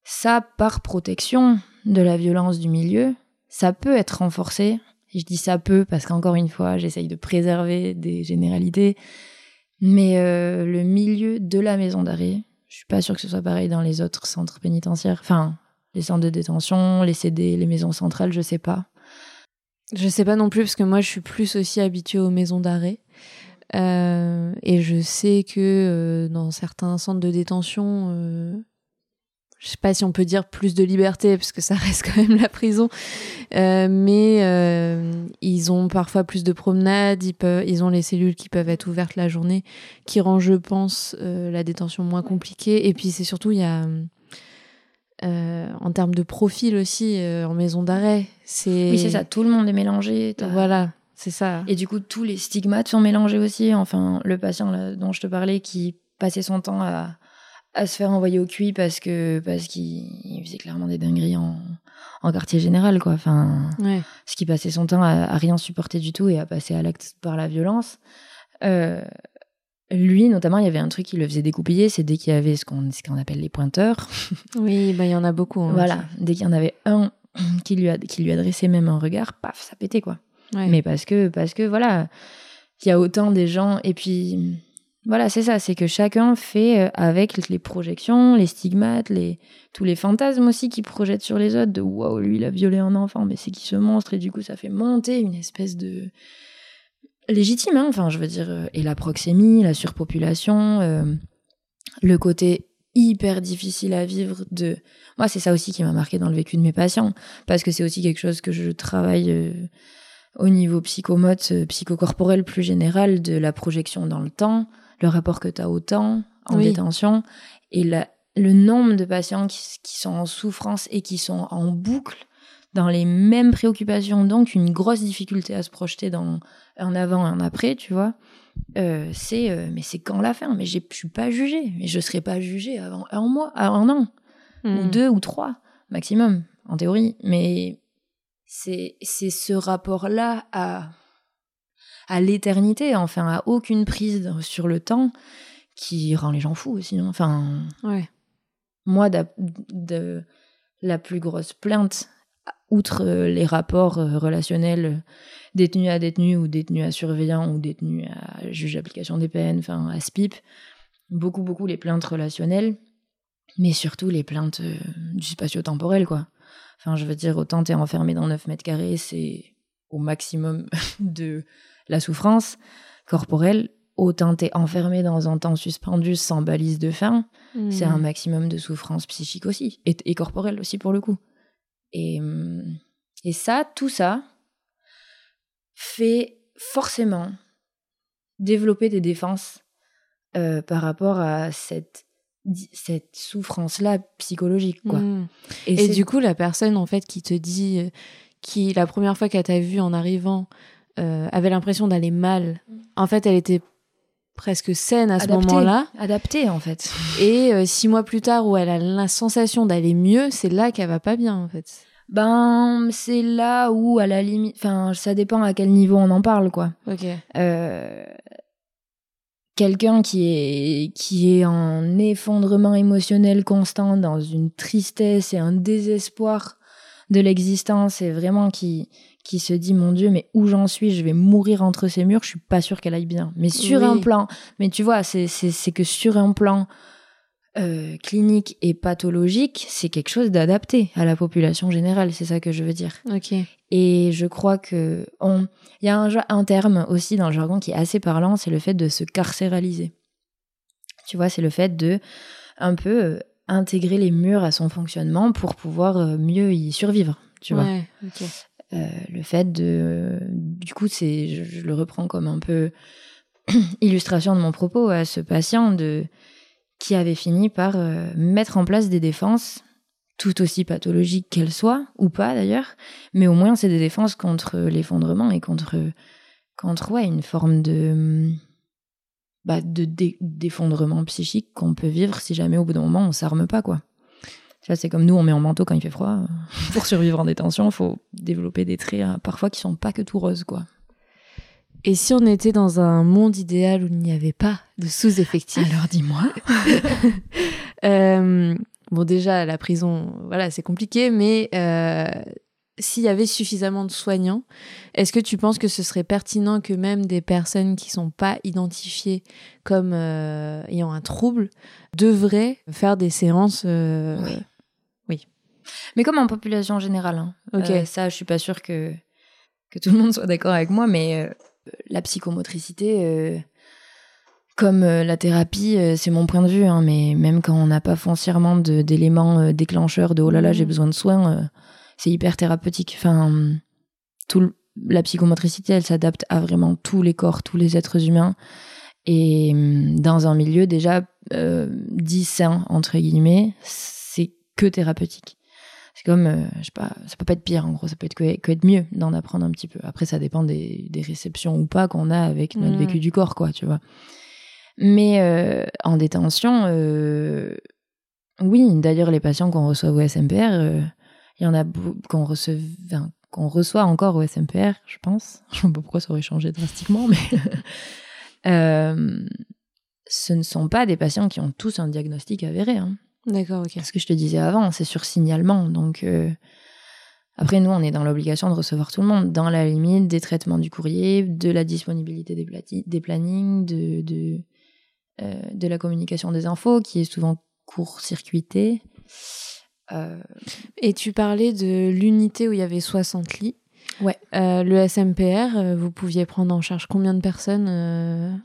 Ça, par protection de la violence du milieu, ça peut être renforcé. je dis ça peut parce qu'encore une fois, j'essaye de préserver des généralités. Mais euh, le milieu de la maison d'arrêt, je suis pas sûre que ce soit pareil dans les autres centres pénitentiaires. Enfin, les centres de détention, les CD, les maisons centrales, je sais pas.
Je sais pas non plus parce que moi, je suis plus aussi habituée aux maisons d'arrêt. Euh, et je sais que euh, dans certains centres de détention, je sais pas si on peut dire plus de liberté parce que ça reste quand même la prison. Euh, mais euh, ils ont parfois plus de promenades ils peuvent ils ont les cellules qui peuvent être ouvertes la journée qui rend je pense euh, la détention moins compliquée. Et puis c'est surtout il y a en termes de profil aussi en maison d'arrêt c'est
oui c'est ça tout le monde est mélangé
voilà c'est ça.
Et du coup tous les stigmates sont mélangés aussi. Enfin le patient là, dont je te parlais qui passait son temps à à se faire envoyer au QI parce que parce qu'il faisait clairement des dingueries en, en quartier général quoi. Enfin ce qui passait son temps à, rien supporter du tout et à passer à l'acte par la violence. Euh, lui notamment il y avait un truc qui le faisait découpiller c'est dès qu'il y avait ce qu'on ce qu'on appelle les pointeurs.
Oui bah il y en a beaucoup hein,
voilà. dès qu'il y en avait un qui lui a qui lui adressait même un regard paf ça pétait quoi. Mais parce que parce que voilà il y a autant des gens et puis voilà, c'est ça, c'est que chacun fait euh, avec les projections, les stigmates, tous les fantasmes aussi qui projettent sur les autres de waouh, lui il a violé un enfant, mais c'est qui ce monstre et du coup ça fait monter une espèce de légitime, hein, enfin je veux dire, euh, et la proxémie, la surpopulation, euh, le côté hyper difficile à vivre de moi c'est ça aussi qui m'a marqué dans le vécu de mes patients parce que c'est aussi quelque chose que je travaille au niveau psychomote psychocorporel plus général de la projection dans le temps le rapport que tu as au temps en détention et le nombre de patients qui, sont en souffrance et qui sont en boucle dans les mêmes préoccupations, donc une grosse difficulté à se projeter dans un avant et un après, tu vois. Euh, c'est euh, mais c'est quand la fin? Mais je suis pas jugée, mais je serai pas jugée avant un mois, avant un an, ou hmm. deux ou trois maximum en théorie. Mais c'est c'est ce rapport-là à à l'éternité, enfin à aucune prise sur le temps qui rend les gens fous aussi. Hein. Enfin,
ouais.
moi, de, la plus grosse plainte outre les rapports relationnels détenu à détenu ou détenu à surveillant ou détenu à juge d'application des peines, enfin à SPIP. Beaucoup, beaucoup les plaintes relationnelles, mais surtout les plaintes euh, du spatio-temporel, quoi. Enfin, je veux dire, autant t'es enfermé dans 9 mètres carrés, c'est au maximum de la souffrance corporelle, autant t'es enfermé dans un temps suspendu sans balise de fin, c'est un hmm. maximum de souffrance psychique aussi, et, et corporelle aussi pour le coup. Et, hum, et ça, tout ça, fait forcément développer des défenses euh, par rapport à cette cette souffrance là psychologique quoi.
Mmh. Et, du coup la personne en fait qui te dit euh, qui la première fois qu'elle t'a vu en arrivant euh, avait l'impression d'aller mal. En fait, elle était presque saine à ce moment-là.
Adaptée, en fait.
Et six mois plus tard, où elle a la sensation d'aller mieux, c'est là qu'elle va pas bien, en fait.
Ben, c'est là où, à la limite, enfin, ça dépend à quel niveau on en parle, quoi.
Ok.
Euh, quelqu'un qui est, qui est en effondrement émotionnel constant, dans une tristesse et un désespoir de l'existence, et vraiment qui, qui se dit, mon Dieu, mais où j'en suis, je vais mourir entre ces murs, je suis pas sûre qu'elle aille bien. Mais sur un plan, mais tu vois, c'est que sur un plan euh, clinique et pathologique, c'est quelque chose d'adapté à la population générale, c'est ça que je veux dire.
Ok.
Et je crois que il y a un, un, terme aussi dans le jargon qui est assez parlant, c'est le fait de se carcéraliser. Tu vois, c'est le fait de un peu euh, intégrer les murs à son fonctionnement pour pouvoir euh, mieux y survivre. Tu vois?
Ouais,
le fait de, du coup, c'est, je, je, le reprends comme un peu illustration de mon propos à ce patient de qui avait fini par euh, mettre en place des défenses tout aussi pathologiques qu'elles soient, ou pas d'ailleurs, mais au moins c'est des défenses contre l'effondrement et contre, contre ouais, une forme de, bah, de d'effondrement psychique qu'on peut vivre si jamais au bout d'un moment on s'arme pas quoi. C'est comme nous, on met en manteau quand il fait froid. Pour survivre en détention, il faut développer des traits hein, parfois qui sont pas que tout roses, quoi.
Et si on était dans un monde idéal où il n'y avait pas de sous-effectifs?
Alors dis-moi.
euh, bon, déjà, la prison, voilà, c'est compliqué, mais euh, s'il y avait suffisamment de soignants, est-ce que tu penses que ce serait pertinent que même des personnes qui sont pas identifiées comme euh, ayant un trouble devraient faire des séances
euh, oui. oui. Mais comme en population générale. Hein. Ok. ça, je suis pas sûre que que tout le monde soit d'accord avec moi, mais la psychomotricité, euh, comme euh, la thérapie, euh, c'est mon point de vue, hein, mais même quand on n'a pas foncièrement d'éléments déclencheurs de oh là là, j'ai mmh. besoin de soins, c'est hyper thérapeutique. Enfin, tout la psychomotricité, elle s'adapte à vraiment tous les corps, tous les êtres humains. Et mmh, dans un milieu déjà dit sain, entre guillemets, c'est que thérapeutique c'est comme, euh, je sais pas, ça peut pas être pire en gros, ça peut être que, être mieux d'en apprendre un petit peu. Après, ça dépend des, des réceptions ou pas qu'on a avec notre mm. vécu du corps, quoi, tu vois. Mais euh, en détention, euh, oui, d'ailleurs, les patients qu'on reçoit au SMPR, il y en a qu'on reçoit, qu'on reçoit encore au SMPR, je pense. Je sais pas pourquoi ça aurait changé drastiquement, mais ce ne sont pas des patients qui ont tous un diagnostic avéré. Hein.
D'accord, ok.
Ce que je te disais avant, c'est sur signalement. Donc, euh, après, nous, on est dans l'obligation de recevoir tout le monde, dans la limite des traitements du courrier, de la disponibilité des, des plannings, de, de, euh, de, la communication des infos, qui est souvent court-circuitée.
Euh, Et tu parlais de l'unité où il y avait 60 lits.
Ouais.
le SMPR, vous pouviez prendre en charge combien de personnes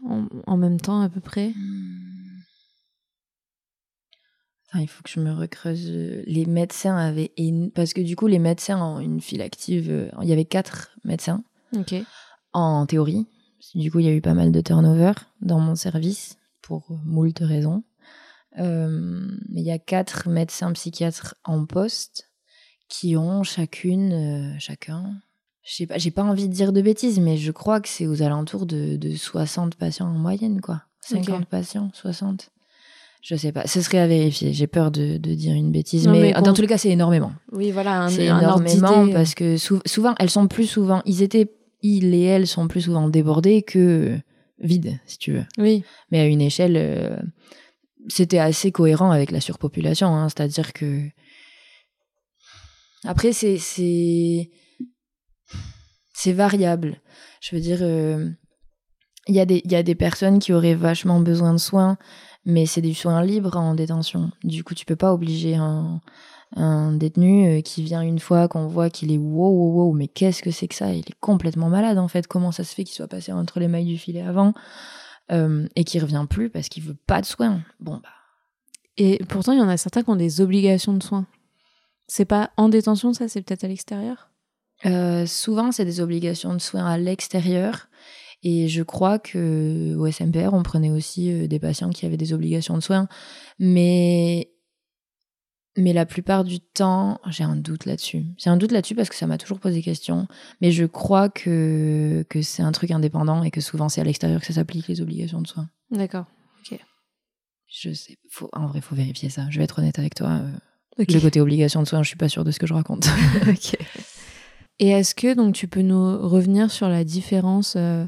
en, en, même temps à peu près? Hmm
il faut que je me recreuse. Les médecins avaient. Parce que du coup, les médecins ont une file active. Euh, il y avait quatre médecins.
Ok.
En théorie. Du coup, il y a eu pas mal de turnover dans mon service pour moult raisons. Euh, il y a quatre médecins psychiatres en poste qui ont chacune, euh, chacun, je sais pas, j'ai pas envie de dire de bêtises, mais je crois que c'est aux alentours de, 60 patients en moyenne, quoi. 50 patients, 60. Je sais pas, ce serait à vérifier. J'ai peur de, dire une bêtise, mais, dans tous les cas, c'est énormément.
Oui, voilà,
c'est énormément parce que souvent, elles sont plus souvent, ils étaient, ils et elles sont plus souvent débordés que vides, si tu veux.
Oui.
Mais à une échelle, euh, c'était assez cohérent avec la surpopulation, hein. c'est-à-dire que Après, c'est c'est variable. Je veux dire, euh, il y a des il y a des personnes qui auraient vachement besoin de soins, mais c'est des soins libres en détention. Du coup, tu peux pas obliger un un détenu euh, qui vient une fois qu'on voit qu'il est wow wow wow mais qu'est-ce que c'est que ça? Il est complètement malade en fait comment ça se fait qu'il soit passé entre les mailles du filet avant? Euh, et qu'il revient plus parce qu'il veut pas de soins bon bah
Et pourtant, il y en a certains qui ont des obligations de soins. C'est pas en détention, ça, c'est peut-être à l'extérieur?
Euh, souvent, c'est des obligations de soins à l'extérieur. Et je crois que au SMPR, on prenait aussi euh, des patients qui avaient des obligations de soins. Mais, mais la plupart du temps, j'ai un doute là-dessus. J'ai un doute là-dessus parce que ça m'a toujours posé question. Mais je crois que, que c'est un truc indépendant et que souvent, c'est à l'extérieur que ça s'applique, les obligations de soins.
D'accord.
Je sais. Faut, en vrai, faut vérifier ça. Je vais être honnête avec toi. euh,
Ok.
Le côté obligation de soins, je suis pas sûre de ce que je raconte.
Ok. Et est-ce que donc tu peux nous revenir sur la différence euh,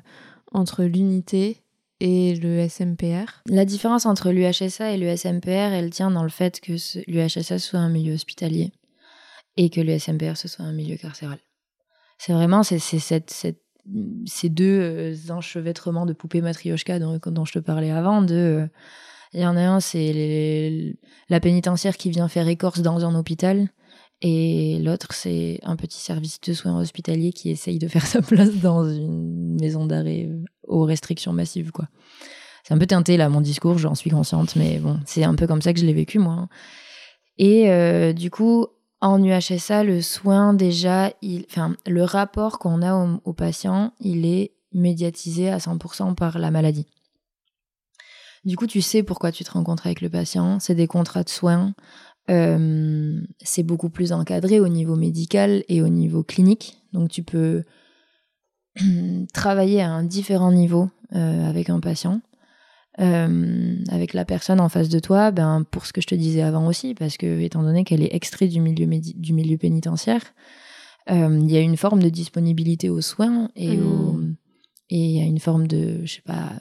entre l'unité et le SMPR
La différence entre l'UHSA et le SMPR, elle tient dans le fait que l'UHSA soit un milieu hospitalier et que le SMPR ce soit un milieu carcéral. C'est vraiment ces deux euh, enchevêtrements de poupées matrioshka dont, je te parlais avant. De, euh, il y en a un, c'est la pénitentiaire qui vient faire écorce dans un hôpital. Et l'autre, c'est un petit service de soins hospitaliers qui essaye de faire sa place dans une maison d'arrêt euh, restrictions massives, quoi. C'est un peu teinté, là, mon discours, j'en suis consciente, mais bon, c'est un peu comme ça que je l'ai vécu, moi. Et euh, du coup, en UHSA, le soin, déjà, enfin, le rapport qu'on a au, au patient, il est médiatisé à 100% par la maladie. Du coup, tu sais pourquoi tu te rencontres avec le patient. C'est des contrats de soins. Euh, c'est beaucoup plus encadré au niveau médical et au niveau clinique. Donc, tu peux travailler à un différent niveau euh, avec un patient. Euh, avec la personne en face de toi, ben, pour ce que je te disais avant aussi, parce que étant donné qu'elle est extraite du milieu, du milieu pénitentiaire, euh, il y a une forme de disponibilité aux soins et,
Mm.
au, et il y a une forme de, je sais pas,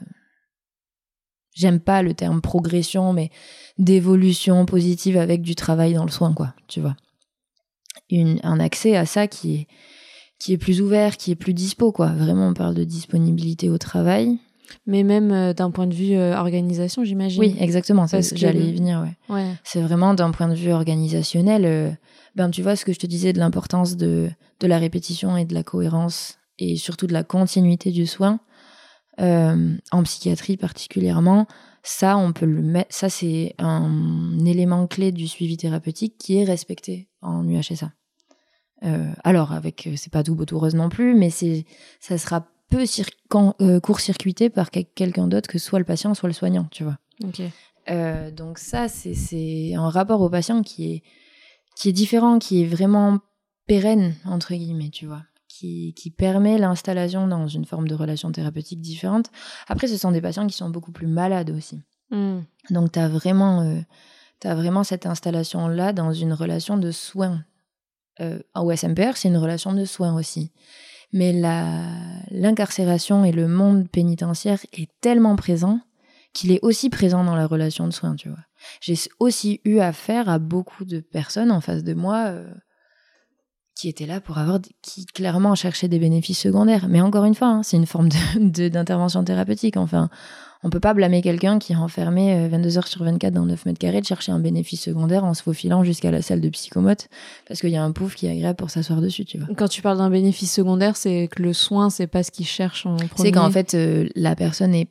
j'aime pas le terme progression, mais d'évolution positive avec du travail dans le soin, quoi, tu vois. Une, un accès à ça qui est, qui est plus ouvert, qui est plus dispo, quoi. Vraiment, on parle de disponibilité au travail.
Mais même euh, d'un point de vue euh, organisation, j'imagine.
Oui, exactement,
Parce que
j'allais y venir, ouais.
Ouais.
C'est vraiment d'un point de vue organisationnel, euh, ben tu vois ce que je te disais de l'importance de, de la répétition et de la cohérence et surtout de la continuité du soin, euh, en psychiatrie particulièrement, ça on peut le mettre, ça c'est un élément clé du suivi thérapeutique qui est respecté en UHSA. Euh, alors avec, euh, c'est pas tout beau tout rose non plus, mais c'est, ça sera peu euh, court-circuité par quel- quelqu'un d'autre que soit le patient, soit le soignant, tu vois. Euh, donc ça, c'est- c'est un rapport au patient qui est, qui est différent, qui est vraiment pérenne, entre guillemets, tu vois, qui, qui permet l'installation dans une forme de relation thérapeutique différente. Après, ce sont des patients qui sont beaucoup plus malades aussi.
Hmm.
Donc, tu as vraiment, euh, t'as vraiment cette installation-là dans une relation de soins. Euh, en SMPR, c'est une relation de soins aussi. Mais l'incarcération et le monde pénitentiaire est tellement présent qu'il est aussi présent dans la relation de soins, tu vois. J'ai aussi eu affaire à beaucoup de personnes en face de moi euh, qui étaient là pour avoir, qui clairement cherchaient des bénéfices secondaires. Mais encore une fois, hein, c'est une forme de- de- d'intervention thérapeutique. Enfin, on peut pas blâmer quelqu'un qui est enfermé euh, 22 heures sur 24 dans 9 mètres carrés de chercher un bénéfice secondaire en se faufilant jusqu'à la salle de psychomote parce qu'il y a un pouf qui est agréable pour s'asseoir dessus, tu vois.
Quand tu parles d'un bénéfice secondaire, c'est que le soin, c'est pas ce qu'ils cherchent en premier.
C'est qu'en fait, euh, la personne est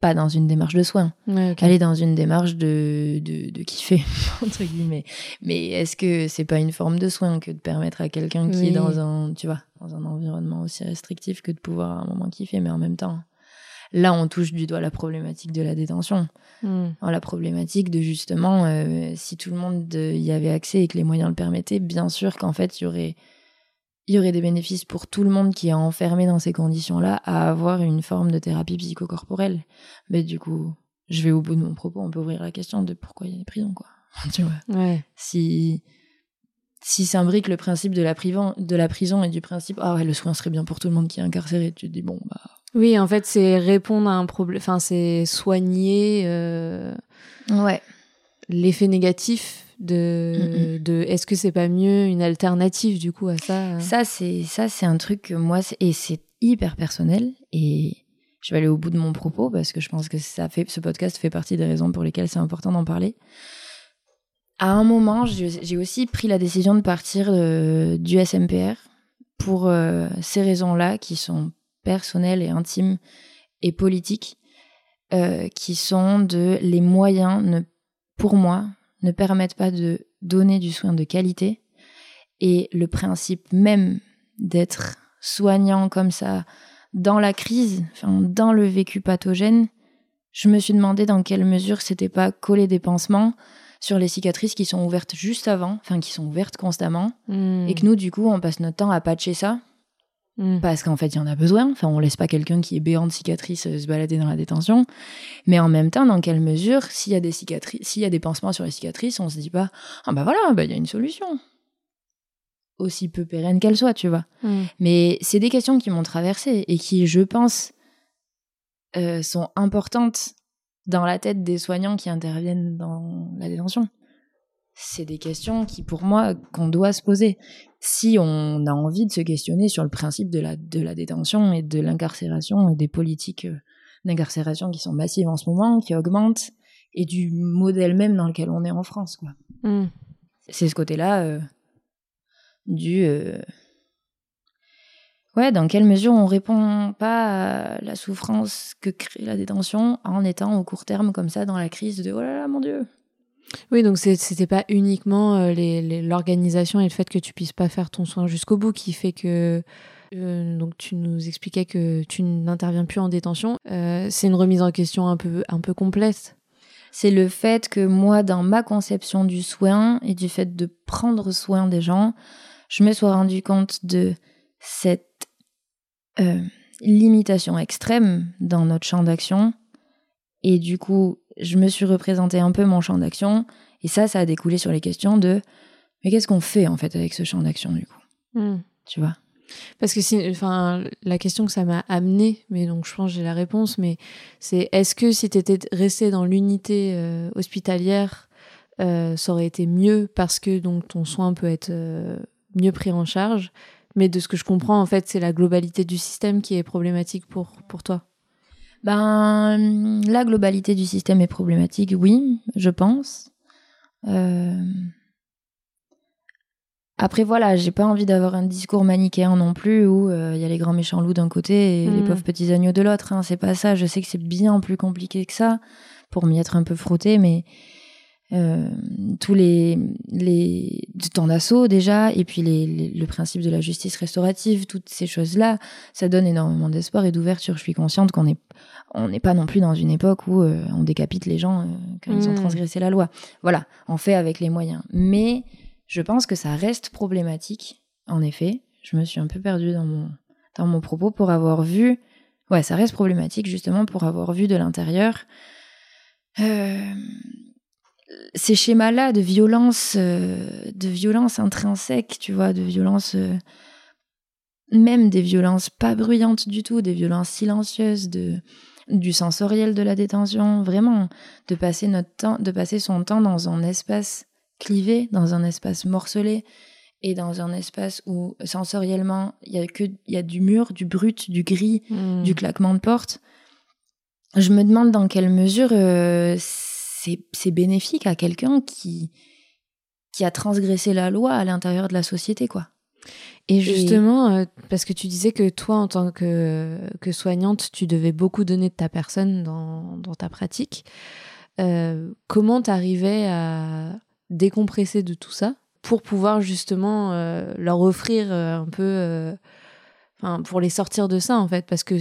pas dans une démarche de soins.
Ouais.
Elle est dans une démarche de, de, de kiffer, entre guillemets. Mais est-ce que c'est pas une forme de soin que de permettre à quelqu'un qui
Oui.
est dans un, tu vois, dans un environnement aussi restrictif que de pouvoir à un moment kiffer, mais en même temps, là, on touche du doigt la problématique de la détention.
Hmm.
Dans la problématique de justement, euh, si tout le monde euh, y avait accès et que les moyens le permettaient, bien sûr qu'en fait, il y aurait, il y aurait des bénéfices pour tout le monde qui est enfermé dans ces conditions-là à avoir une forme de thérapie psychocorporelle. Mais du coup, je vais au bout de mon propos, on peut ouvrir la question de pourquoi il y a des prisons, quoi. tu vois.
Ouais.
Si, si s'imbrique le principe de la, prison, de la prison et du principe, ah ouais, le soin serait bien pour tout le monde qui est incarcéré, tu te dis, bon, bah.
Oui, en fait, c'est répondre à un problème. Enfin, c'est soigner euh,
Ouais.
l'effet négatif de, de est-ce que c'est pas mieux une alternative du coup à ça
Ça c'est ça c'est un truc que moi et c'est hyper personnel et je vais aller au bout de mon propos parce que je pense que ça fait ce podcast fait partie des raisons pour lesquelles c'est important d'en parler. À un moment, j'ai aussi pris la décision de partir euh, du SMPR pour euh, ces raisons-là qui sont personnelles et intimes et politiques, euh, qui sont de les moyens, ne, pour moi, ne permettent pas de donner du soin de qualité. Et le principe même d'être soignant comme ça dans la crise, enfin, dans le vécu pathogène, je me suis demandé dans quelle mesure c'était pas coller des pansements sur les cicatrices qui sont ouvertes juste avant, enfin qui sont ouvertes constamment,
Hmm.
et que nous, du coup, on passe notre temps à patcher ça,
Hmm.
parce qu'en fait, il y en a besoin. Enfin, on laisse pas quelqu'un qui est béant de cicatrices euh, se balader dans la détention. Mais en même temps, dans quelle mesure, s'il y a des cicatrices, s'il y a des pansements sur les cicatrices, on se dit pas, ah bah voilà, bah il y a une solution. Aussi peu pérenne qu'elle soit, tu vois.
Hmm.
Mais c'est des questions qui m'ont traversée et qui, je pense, euh, sont importantes dans la tête des soignants qui interviennent dans la détention. C'est des questions qui, pour moi, qu'on doit se poser. Si on a envie de se questionner sur le principe de la, de la détention et de l'incarcération et des politiques euh, d'incarcération qui sont massives en ce moment, qui augmentent, et du modèle même dans lequel on est en France, quoi.
Hmm.
C'est ce côté-là euh, du. euh, Ouais, dans quelle mesure on répond pas à la souffrance que crée la détention en étant au court terme comme ça dans la crise de oh là là mon dieu.
Oui, donc c'était pas uniquement euh, l'organisation et le fait que tu puisses pas faire ton soin jusqu'au bout qui fait que. euh, donc tu nous expliquais que tu n'interviens plus en détention. Euh, c'est une remise en question un peu, un peu complète.
C'est le fait que moi, dans ma conception du soin et du fait de prendre soin des gens, je me sois rendu compte de cette limitation extrême dans notre champ d'action. Et du coup, je me suis représenté un peu mon champ d'action. Et ça, ça a découlé sur les questions de mais qu'est-ce qu'on fait en fait avec ce champ d'action du coup?
Hmm.
Tu vois?
Parce que si, enfin, la question que ça m'a amené, mais donc je pense que j'ai la réponse, mais c'est est-ce que si tu étais resté dans l'unité euh, hospitalière, euh, ça aurait été mieux parce que donc ton soin peut être euh, mieux pris en charge, mais de ce que je comprends en fait, c'est la globalité du système qui est problématique pour pour toi.
Ben, la globalité du système est problématique, oui, je pense. Euh, Après, voilà, j'ai pas envie d'avoir un discours manichéen non plus où euh, il y a les grands méchants loups d'un côté et les
Mm.
pauvres petits agneaux de l'autre. hein. C'est pas ça. Je sais que c'est bien plus compliqué que ça pour m'y être un peu frotté, mais euh, tous les, les temps d'assaut déjà, et puis les, les- le principe de la justice restaurative, toutes ces choses-là, ça donne énormément d'espoir et d'ouverture. Je suis consciente qu'on est on n'est pas non plus dans une époque où euh, on décapite les gens euh, quand ils ont
Mm.
transgressé la loi. Voilà, on fait avec les moyens. Mais je pense que ça reste problématique. En effet, je me suis un peu perdue dans mon dans mon propos pour avoir vu. Ouais, ça reste problématique justement pour avoir vu de l'intérieur euh, ces schémas-là de violence, euh, de violence intrinsèque, tu vois, de violence, euh, même des violences pas bruyantes du tout, des violences silencieuses, de du sensoriel de la détention, vraiment, de passer notre temps, de passer son temps dans un espace clivé, dans un espace morcelé, et dans un espace où sensoriellement il y a que il y a du mur, du brut, du gris,
Hmm.
du claquement de porte. Je me demande dans quelle mesure euh, c'est bénéfique à quelqu'un qui qui a transgressé la loi à l'intérieur de la société, quoi.
Et justement, euh, parce que tu disais que toi, en tant que, que soignante, tu devais beaucoup donner de ta personne dans, dans ta pratique. Euh, comment t'arrivais à décompresser de tout ça pour pouvoir justement euh, leur offrir un peu, euh, enfin, pour les sortir de ça en fait, parce que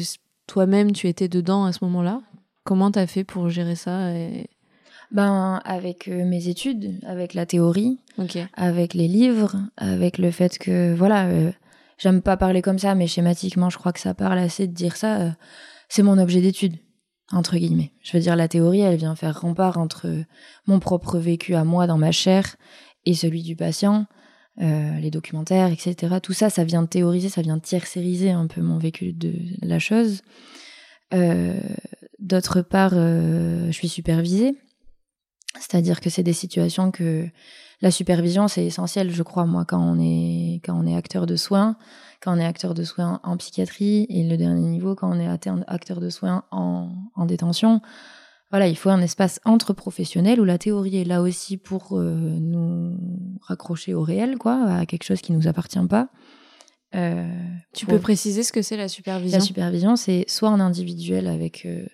toi-même tu étais dedans à ce moment-là. Comment t'as fait pour gérer ça et...
Ben avec euh, mes études, avec la théorie, avec les livres, avec le fait que voilà, euh, j'aime pas parler comme ça, mais schématiquement, je crois que ça parle assez de dire ça. euh, c'est mon objet d'étude entre guillemets. Je veux dire, la théorie, elle vient faire rempart entre mon propre vécu à moi dans ma chair et celui du patient, euh, les documentaires, etc. Tout ça, ça vient de théoriser, ça vient de tiers-sériser un peu mon vécu de la chose. Euh, D'autre part, euh, je suis supervisée. C'est-à-dire que c'est des situations que la supervision, c'est essentiel, je crois, moi, quand on est, quand on est acteur de soins, quand on est acteur de soins en psychiatrie, et le dernier niveau, quand on est acteur de soins en, en détention. Voilà, il faut un espace entre professionnels où la théorie est là aussi pour euh, nous raccrocher au réel, quoi, à quelque chose qui nous appartient pas.
Euh, tu peux préciser ce que c'est la supervision?
La supervision, c'est soit en individuel avec euh,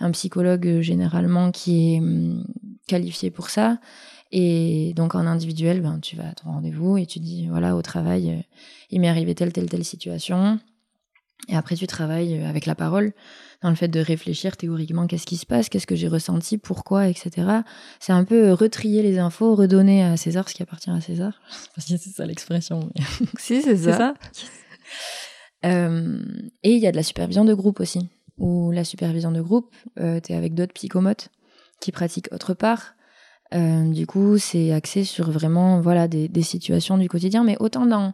un psychologue généralement qui est hum, qualifié pour ça, et donc en individuel, ben, tu vas à ton rendez-vous et tu dis, voilà, au travail, euh, il m'est arrivé telle, telle, telle situation. Et après, tu travailles euh, avec la parole, dans le fait de réfléchir théoriquement, qu'est-ce qui se passe, qu'est-ce que j'ai ressenti, pourquoi, etc. C'est un peu retrier les infos, redonner à César ce qui appartient à César.
Parce que c'est ça l'expression.
si, c'est ça. ça? Euh, et il y a de la supervision de groupe aussi. Ou la supervision de groupe, euh, tu es avec d'autres psychomotes qui pratiquent autre part. Euh, du coup, c'est axé sur vraiment voilà des, des, situations du quotidien, mais autant dans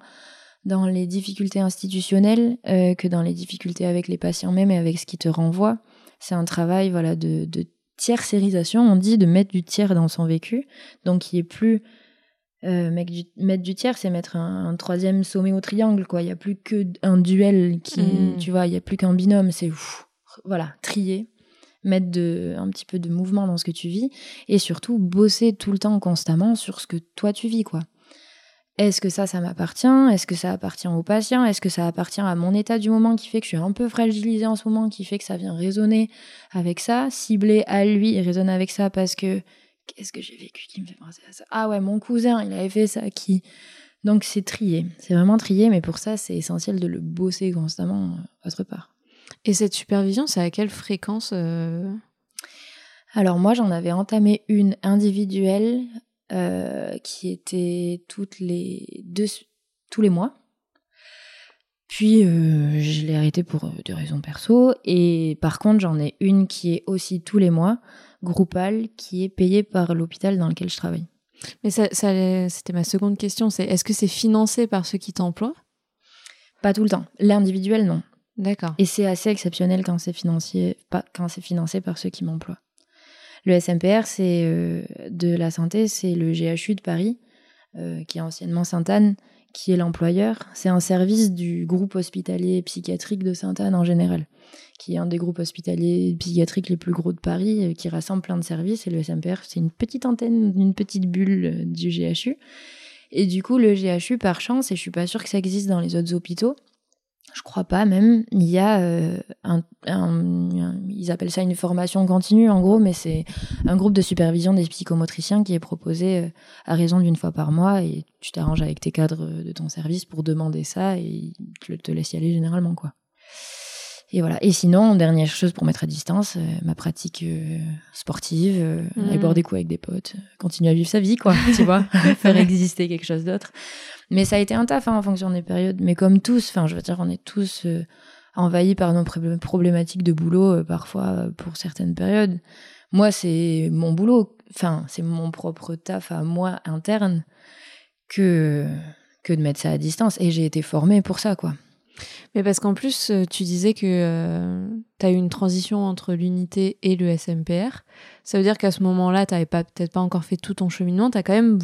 dans les difficultés institutionnelles euh, que dans les difficultés avec les patients même et avec ce qui te renvoie. C'est un travail voilà de, de tiercérisation, on dit de mettre du tiers dans son vécu, donc qui est plus euh, mettre, du, mettre du tiers, c'est mettre un, un, troisième sommet au triangle, quoi. Il y a plus que un duel qui, mmh. tu vois, il y a plus qu'un binôme. C'est voilà, trier mettre un petit peu de mouvement dans ce que tu vis et surtout bosser tout le temps constamment sur ce que toi tu vis quoi. Est-ce que ça, ça m'appartient? Est-ce que ça appartient au patient? Est-ce que ça appartient à mon état du moment qui fait que je suis un peu fragilisée en ce moment, qui fait que ça vient résonner avec ça, cibler à lui et résonner avec ça parce que qu'est-ce que j'ai vécu qui me fait penser à ça? Ah ouais, mon cousin, il avait fait ça, qui... Donc c'est trié, c'est vraiment trié, mais pour ça, c'est essentiel de le bosser constamment euh, autre part.
Et cette supervision, c'est à quelle fréquence euh
Alors moi, j'en avais entamé une individuelle euh, qui était toutes les deux, tous les mois. Puis euh, je l'ai arrêtée pour des raisons perso. Et par contre, j'en ai une qui est aussi tous les mois, groupale, qui est payée par l'hôpital dans lequel je travaille.
Mais ça, ça c'était ma seconde question. C'est est-ce que c'est financé par ceux qui t'emploient?
Pas tout le temps. L'individuel, non.
D'accord.
Et c'est assez exceptionnel quand c'est financé, quand c'est financé par ceux qui m'emploient. Le SMPR, c'est euh, de la santé, c'est le GHU de Paris, euh, qui est anciennement Sainte-Anne, qui est l'employeur. C'est un service du groupe hospitalier psychiatrique de Sainte-Anne en général, qui est un des groupes hospitaliers psychiatriques les plus gros de Paris, euh, qui rassemble plein de services. Et le SMPR, c'est une petite antenne, une petite bulle du GHU. Et du coup, le GHU, par chance, et je suis pas sûre que ça existe dans les autres hôpitaux, je crois pas même. Il y a euh, un, ils appellent ça une formation continue en gros, mais c'est un groupe de supervision des psychomotriciens qui est proposé euh, à raison d'une fois par mois et tu t'arranges avec tes cadres de ton service pour demander ça et tu te laisses y aller généralement quoi. Et voilà. Et sinon, dernière chose pour mettre à distance, euh, ma pratique sportive, aller boire mmh. des coups avec des potes, continuer à vivre sa vie quoi, tu vois, faire exister quelque chose d'autre. Mais ça a été un taf hein, en fonction des périodes. Mais comme tous, enfin, je veux dire, on est tous euh, envahis par nos problématiques de boulot euh, parfois euh, pour certaines périodes. Moi, c'est mon boulot, enfin, c'est mon propre taf à moi interne que que de mettre ça à distance. Et j'ai été formée pour ça, quoi.
Mais parce qu'en plus, tu disais que tu as eu une transition entre l'unité et le SMPR. Ça veut dire qu'à ce moment-là, tu n'avais peut-être pas encore fait tout ton cheminement. Tu as quand même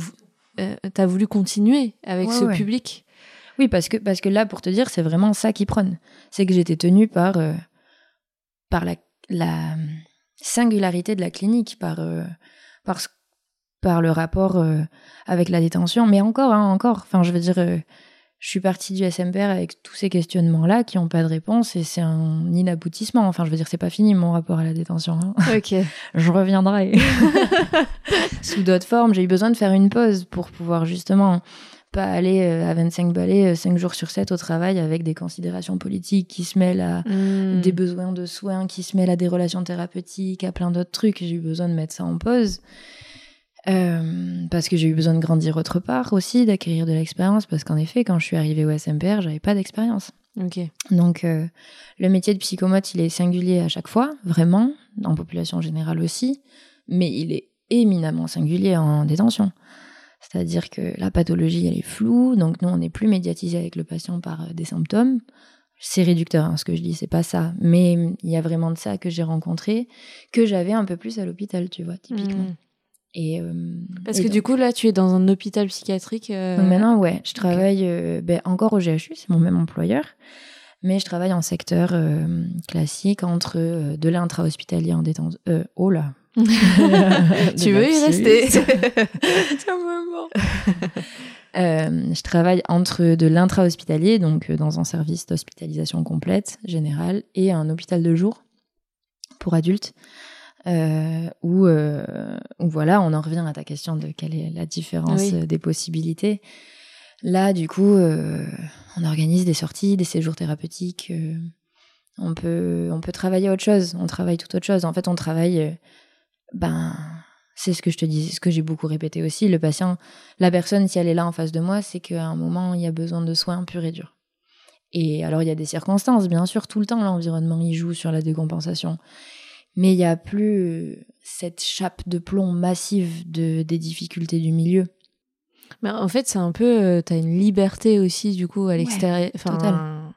euh, as voulu continuer avec ce public.
Oui, parce que, parce que là, pour te dire, c'est vraiment ça qui prône. C'est que j'étais tenue par, euh, par la, la, singularité de la clinique, par, euh, par, par le rapport avec la détention. Mais encore, hein, encore. Enfin, je veux dire, je suis partie du SMPR avec tous ces questionnements-là qui n'ont pas de réponse et c'est un inaboutissement. Enfin, je veux dire, c'est pas fini mon rapport à la détention. Hein.
Ok.
je reviendrai sous d'autres formes. J'ai eu besoin de faire une pause pour pouvoir justement pas aller euh, à 25 balais 5 euh, jours sur 7 au travail avec des considérations politiques qui se mêlent à hmm. des besoins de soins, qui se mêlent à des relations thérapeutiques, à plein d'autres trucs. J'ai eu besoin de mettre ça en pause. Euh, parce que j'ai eu besoin de grandir autre part aussi, d'acquérir de l'expérience, parce qu'en effet, quand je suis arrivée au SMPR, j'avais pas d'expérience.
Ok.
Donc, euh, le métier de psychomote, il est singulier à chaque fois, vraiment, en population générale aussi, mais il est éminemment singulier en détention. C'est-à-dire que la pathologie, elle est floue, donc nous, on n'est plus médiatisé avec le patient par euh, des symptômes. C'est réducteur, hein, ce que je dis, c'est pas ça. Mais il y a vraiment de ça que j'ai rencontré, que j'avais un peu plus à l'hôpital, tu vois, typiquement. Hmm. Et,
Parce que du coup, là, tu es dans un hôpital psychiatrique.
maintenant, ouais, je travaille ben, encore au GHU, c'est mon même employeur. Mais je travaille en secteur classique entre de l'intra-hospitalier en détention. oh là,
tu veux y rester
euh, je travaille entre de l'intra-hospitalier, donc euh, dans un service d'hospitalisation complète, générale, et un hôpital de jour pour adultes, euh, où, voilà, on en revient à ta question de quelle est la différence des possibilités. Là, du coup, on organise des sorties, des séjours thérapeutiques. on, peut, on peut travailler autre chose, on travaille tout autre chose. En fait, on travaille ben, c'est ce que je te dis, ce que j'ai beaucoup répété aussi. Le patient, la personne, si elle est là en face de moi, c'est qu'à un moment, il y a besoin de soins purs et durs. Et alors, il y a des circonstances, bien sûr, tout le temps, l'environnement, il joue sur la décompensation. Mais il n'y a plus cette chape de plomb massive de, des difficultés du milieu.
Mais en fait, c'est un peu, euh, tu as une liberté aussi, du coup, à l'extérieur. enfin,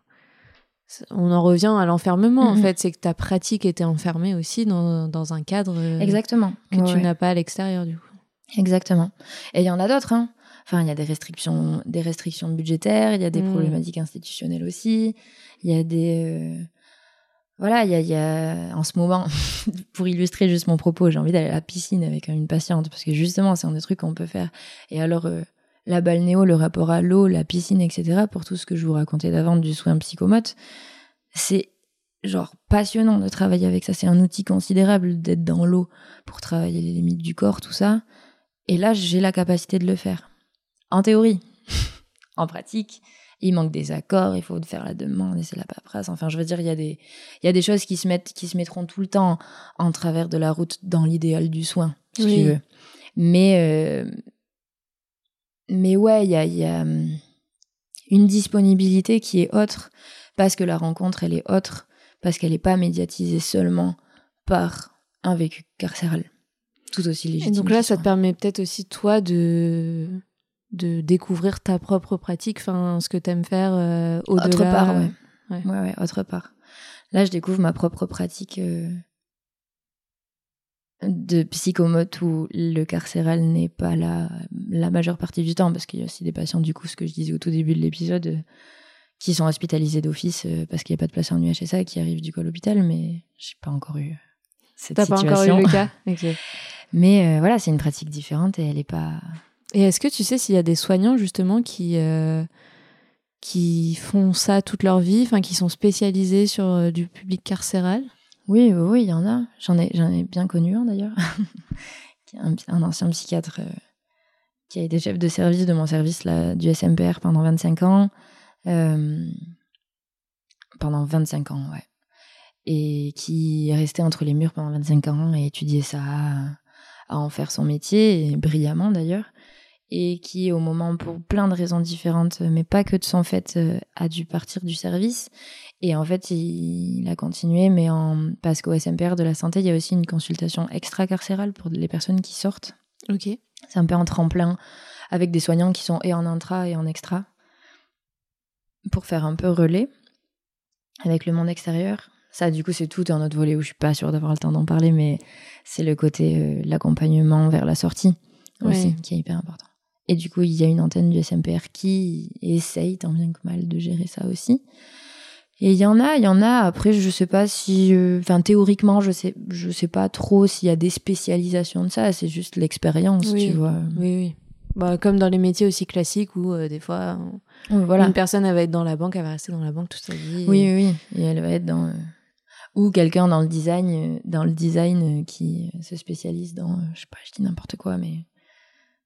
on en revient à l'enfermement, en mhm. fait. C'est que ta pratique était enfermée aussi dans, dans un cadre euh,
Exactement.
que tu n'as pas à l'extérieur, du coup.
Exactement. Et il y en a d'autres. Hein. Enfin, il y a des restrictions, des restrictions budgétaires, il y a des mm. problématiques institutionnelles aussi. Il y a des. Euh, voilà, il y a, en ce moment, pour illustrer juste mon propos, j'ai envie d'aller à la piscine avec une patiente parce que justement, c'est un des trucs qu'on peut faire. Et alors, euh, la balnéo, le rapport à l'eau, la piscine, etc., pour tout ce que je vous racontais d'avant du soin psychomote, c'est genre passionnant de travailler avec ça. C'est un outil considérable d'être dans l'eau pour travailler les limites du corps, tout ça. Et là, j'ai la capacité de le faire. En théorie. en pratique, il manque des accords, il faut faire la demande et c'est la paperasse. Enfin, je veux dire, il y a des, il y a des choses qui se mettent, qui se mettront tout le temps en travers de la route dans l'idéal du soin, si tu veux. Mais, euh, mais ouais, il y a, hum, une disponibilité qui est autre parce que la rencontre, elle est autre, parce qu'elle n'est pas médiatisée seulement par un vécu carcéral, tout aussi légitime.
Et donc là, ça te permet peut-être aussi, toi, de de découvrir ta propre pratique, enfin, ce que tu aimes faire euh, au-delà.
Autre part, ouais. ouais. Ouais, autre part. Là, je découvre ma propre pratique euh, de psychomote où le carcéral n'est pas là la majeure partie du temps, parce qu'il y a aussi des patients, du coup, ce que je disais au tout début de l'épisode, euh, qui sont hospitalisés d'office parce qu'il n'y a pas de place en UHSA, qui arrivent du coup à l'hôpital, mais j'ai pas encore eu cette T'as pas encore eu
le cas
Mais voilà, c'est une pratique différente et elle n'est pas...
Et est-ce que tu sais s'il y a des soignants justement qui qui font ça toute leur vie, enfin qui sont spécialisés sur du public carcéral?
Oui, oui, il y en a. J'en ai, j'en ai bien connu un d'ailleurs, un, un, ancien psychiatre euh, qui a été chef de service de mon service là, du SMPR pendant 25 ans. Euh, pendant 25 ans, ouais. Et qui est resté entre les murs pendant 25 ans et étudié ça, à en faire son métier, brillamment d'ailleurs et qui, au moment, pour plein de raisons différentes, mais pas que de son fait, euh, a dû partir du service. Et en fait, il, a continué, mais en, parce qu'au SMPR de la santé, il y a aussi une consultation extra-carcérale pour les personnes qui sortent.
Ok.
C'est un peu en tremplin avec des soignants qui sont et en intra et en extra pour faire un peu relais avec le monde extérieur. Ça, du coup, c'est tout un autre volet où je suis pas sûre d'avoir le temps d'en parler, mais c'est le côté euh, l'accompagnement vers la sortie aussi qui est hyper important. Et du coup, il y a une antenne du SMPR qui essaye tant bien que mal de gérer ça aussi. Et il y en a, il y en a. Après, je sais pas si, euh, enfin, théoriquement, je sais, je sais pas trop s'il y a des spécialisations de ça. C'est juste l'expérience, tu vois.
Oui, oui. Bah, comme dans les métiers aussi classiques où euh, des fois, voilà. une personne elle va être dans la banque, elle va rester dans la banque toute sa vie.
Oui, oui, oui. Et elle va être dans euh, ou quelqu'un dans le design, dans le design qui se spécialise dans, je sais pas, je dis n'importe quoi, mais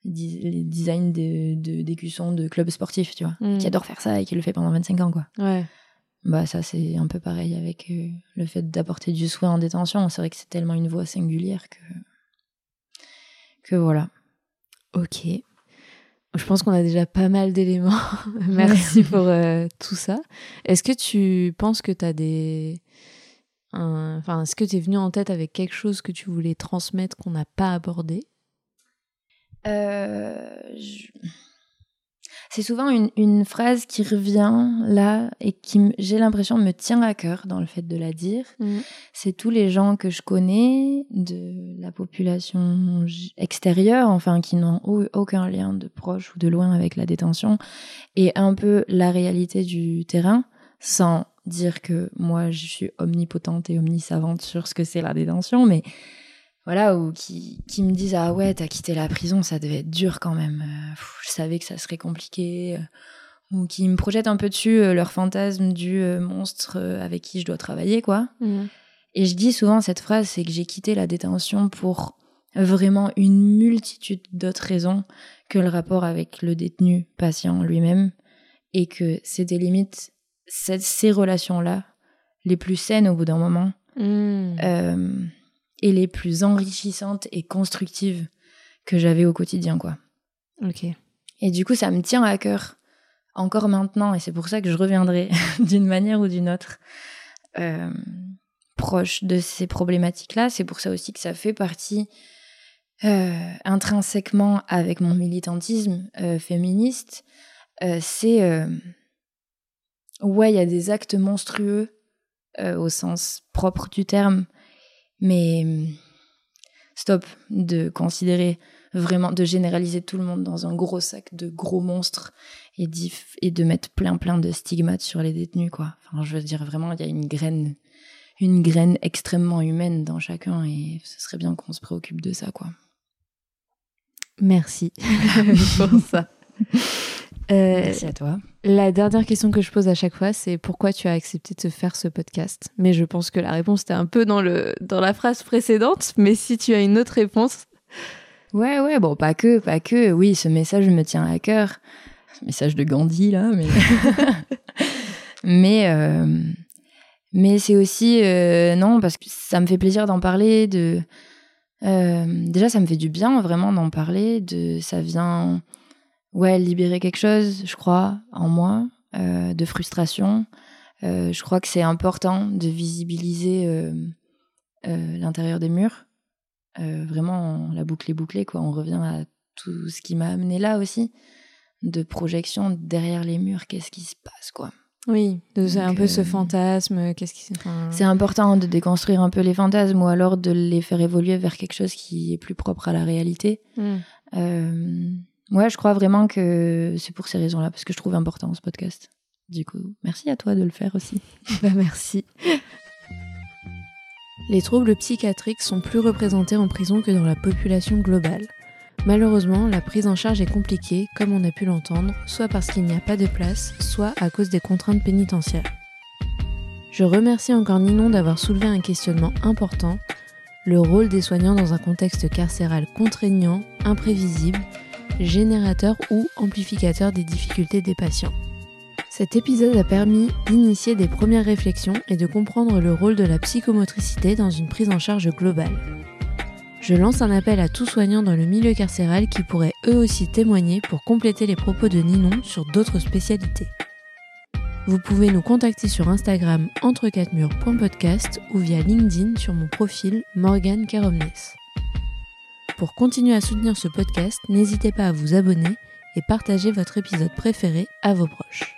les designs d'écussons de, de, clubs sportifs, tu vois, mm. qui adore faire ça et qui le fait pendant 25 ans, quoi.
Ouais.
Bah ça c'est un peu pareil avec euh, le fait d'apporter du soin en détention. C'est vrai que c'est tellement une voix singulière que que voilà.
Ok. Je pense qu'on a déjà pas mal d'éléments. Merci pour euh, tout ça. Est-ce que tu penses que tu as des enfin est-ce que tu es venu en tête avec quelque chose que tu voulais transmettre qu'on n'a pas abordé?
Euh, c'est souvent une, une, phrase qui revient là et qui, j'ai l'impression, me tient à cœur dans le fait de la dire. Mm. C'est tous les gens que je connais de la population extérieure, enfin, qui n'ont aucun lien de proche ou de loin avec la détention, et un peu la réalité du terrain, sans dire que moi, je suis omnipotente et omnisavante sur ce que c'est la détention, mais voilà, ou qui, qui me disent Ah ouais, t'as quitté la prison, ça devait être dur quand même. Euh, je savais que ça serait compliqué. Euh, ou qui me projettent un peu dessus euh, leur fantasme du monstre avec qui je dois travailler, quoi. Mmh. Et je dis souvent cette phrase c'est que j'ai quitté la détention pour vraiment une multitude d'autres raisons que le rapport avec le détenu patient lui-même. Et que c'était limite ces relations-là les plus saines au bout d'un moment. Mmh et les plus enrichissantes et constructives que j'avais au quotidien, quoi.
Ok.
Et du coup, ça me tient à cœur encore maintenant, et c'est pour ça que je reviendrai d'une manière ou d'une autre euh, proche de ces problématiques-là. C'est pour ça aussi que ça fait partie euh, intrinsèquement avec mon militantisme euh, féministe. c'est ouais, il y a des actes monstrueux au sens propre du terme mais stop de considérer vraiment, de généraliser tout le monde dans un gros sac de gros monstres et, et de mettre plein plein de stigmates sur les détenus, quoi. Enfin, je veux dire, vraiment, il y a une graine, une graine extrêmement humaine dans chacun et ce serait bien qu'on se préoccupe de ça, quoi.
Merci pour ça.
Euh, Merci à toi.
La dernière question que je pose à chaque fois, c'est pourquoi tu as accepté de faire ce podcast? Mais je pense que la réponse était un peu dans, le, dans la phrase précédente, mais si tu as une autre réponse.
Ouais, ouais, bon, pas que, pas que. Oui, ce message me tient à cœur. Ce message de Gandhi, là, mais. mais. Euh, mais c'est aussi. Euh, non, parce que ça me fait plaisir d'en parler, de. déjà, ça me fait du bien vraiment d'en parler. De, ça vient ouais, libérer quelque chose, je crois, en moi, euh, de frustration. Euh, je crois que c'est important de visibiliser euh, l'intérieur des murs. vraiment, la boucle est bouclée, quoi. On revient à tout ce qui m'a amené là aussi, de projection derrière les murs. Qu'est-ce qui se passe, quoi?
Oui, c'est un peu ce fantasme. Qu'est-ce qui
C'est important de déconstruire un peu les fantasmes ou alors de les faire évoluer vers quelque chose qui est plus propre à la réalité. Mm. Ouais, je crois vraiment que c'est pour ces raisons-là, parce que je trouve important ce podcast. Du coup, merci à toi de le faire aussi.
bah, merci. Les troubles psychiatriques sont plus représentés en prison que dans la population globale. Malheureusement, la prise en charge est compliquée, comme on a pu l'entendre, soit parce qu'il n'y a pas de place, soit à cause des contraintes pénitentiaires. Je remercie encore Ninon d'avoir soulevé un questionnement important, le rôle des soignants dans un contexte carcéral contraignant, imprévisible générateur ou amplificateur des difficultés des patients. Cet épisode a permis d'initier des premières réflexions et de comprendre le rôle de la psychomotricité dans une prise en charge globale. Je lance un appel à tous soignants dans le milieu carcéral qui pourraient eux aussi témoigner pour compléter les propos de Ninon sur d'autres spécialités. Vous pouvez nous contacter sur Instagram entre ou via LinkedIn sur mon profil Morgan Caromnes. Pour continuer à soutenir ce podcast, n'hésitez pas à vous abonner et partager votre épisode préféré à vos proches.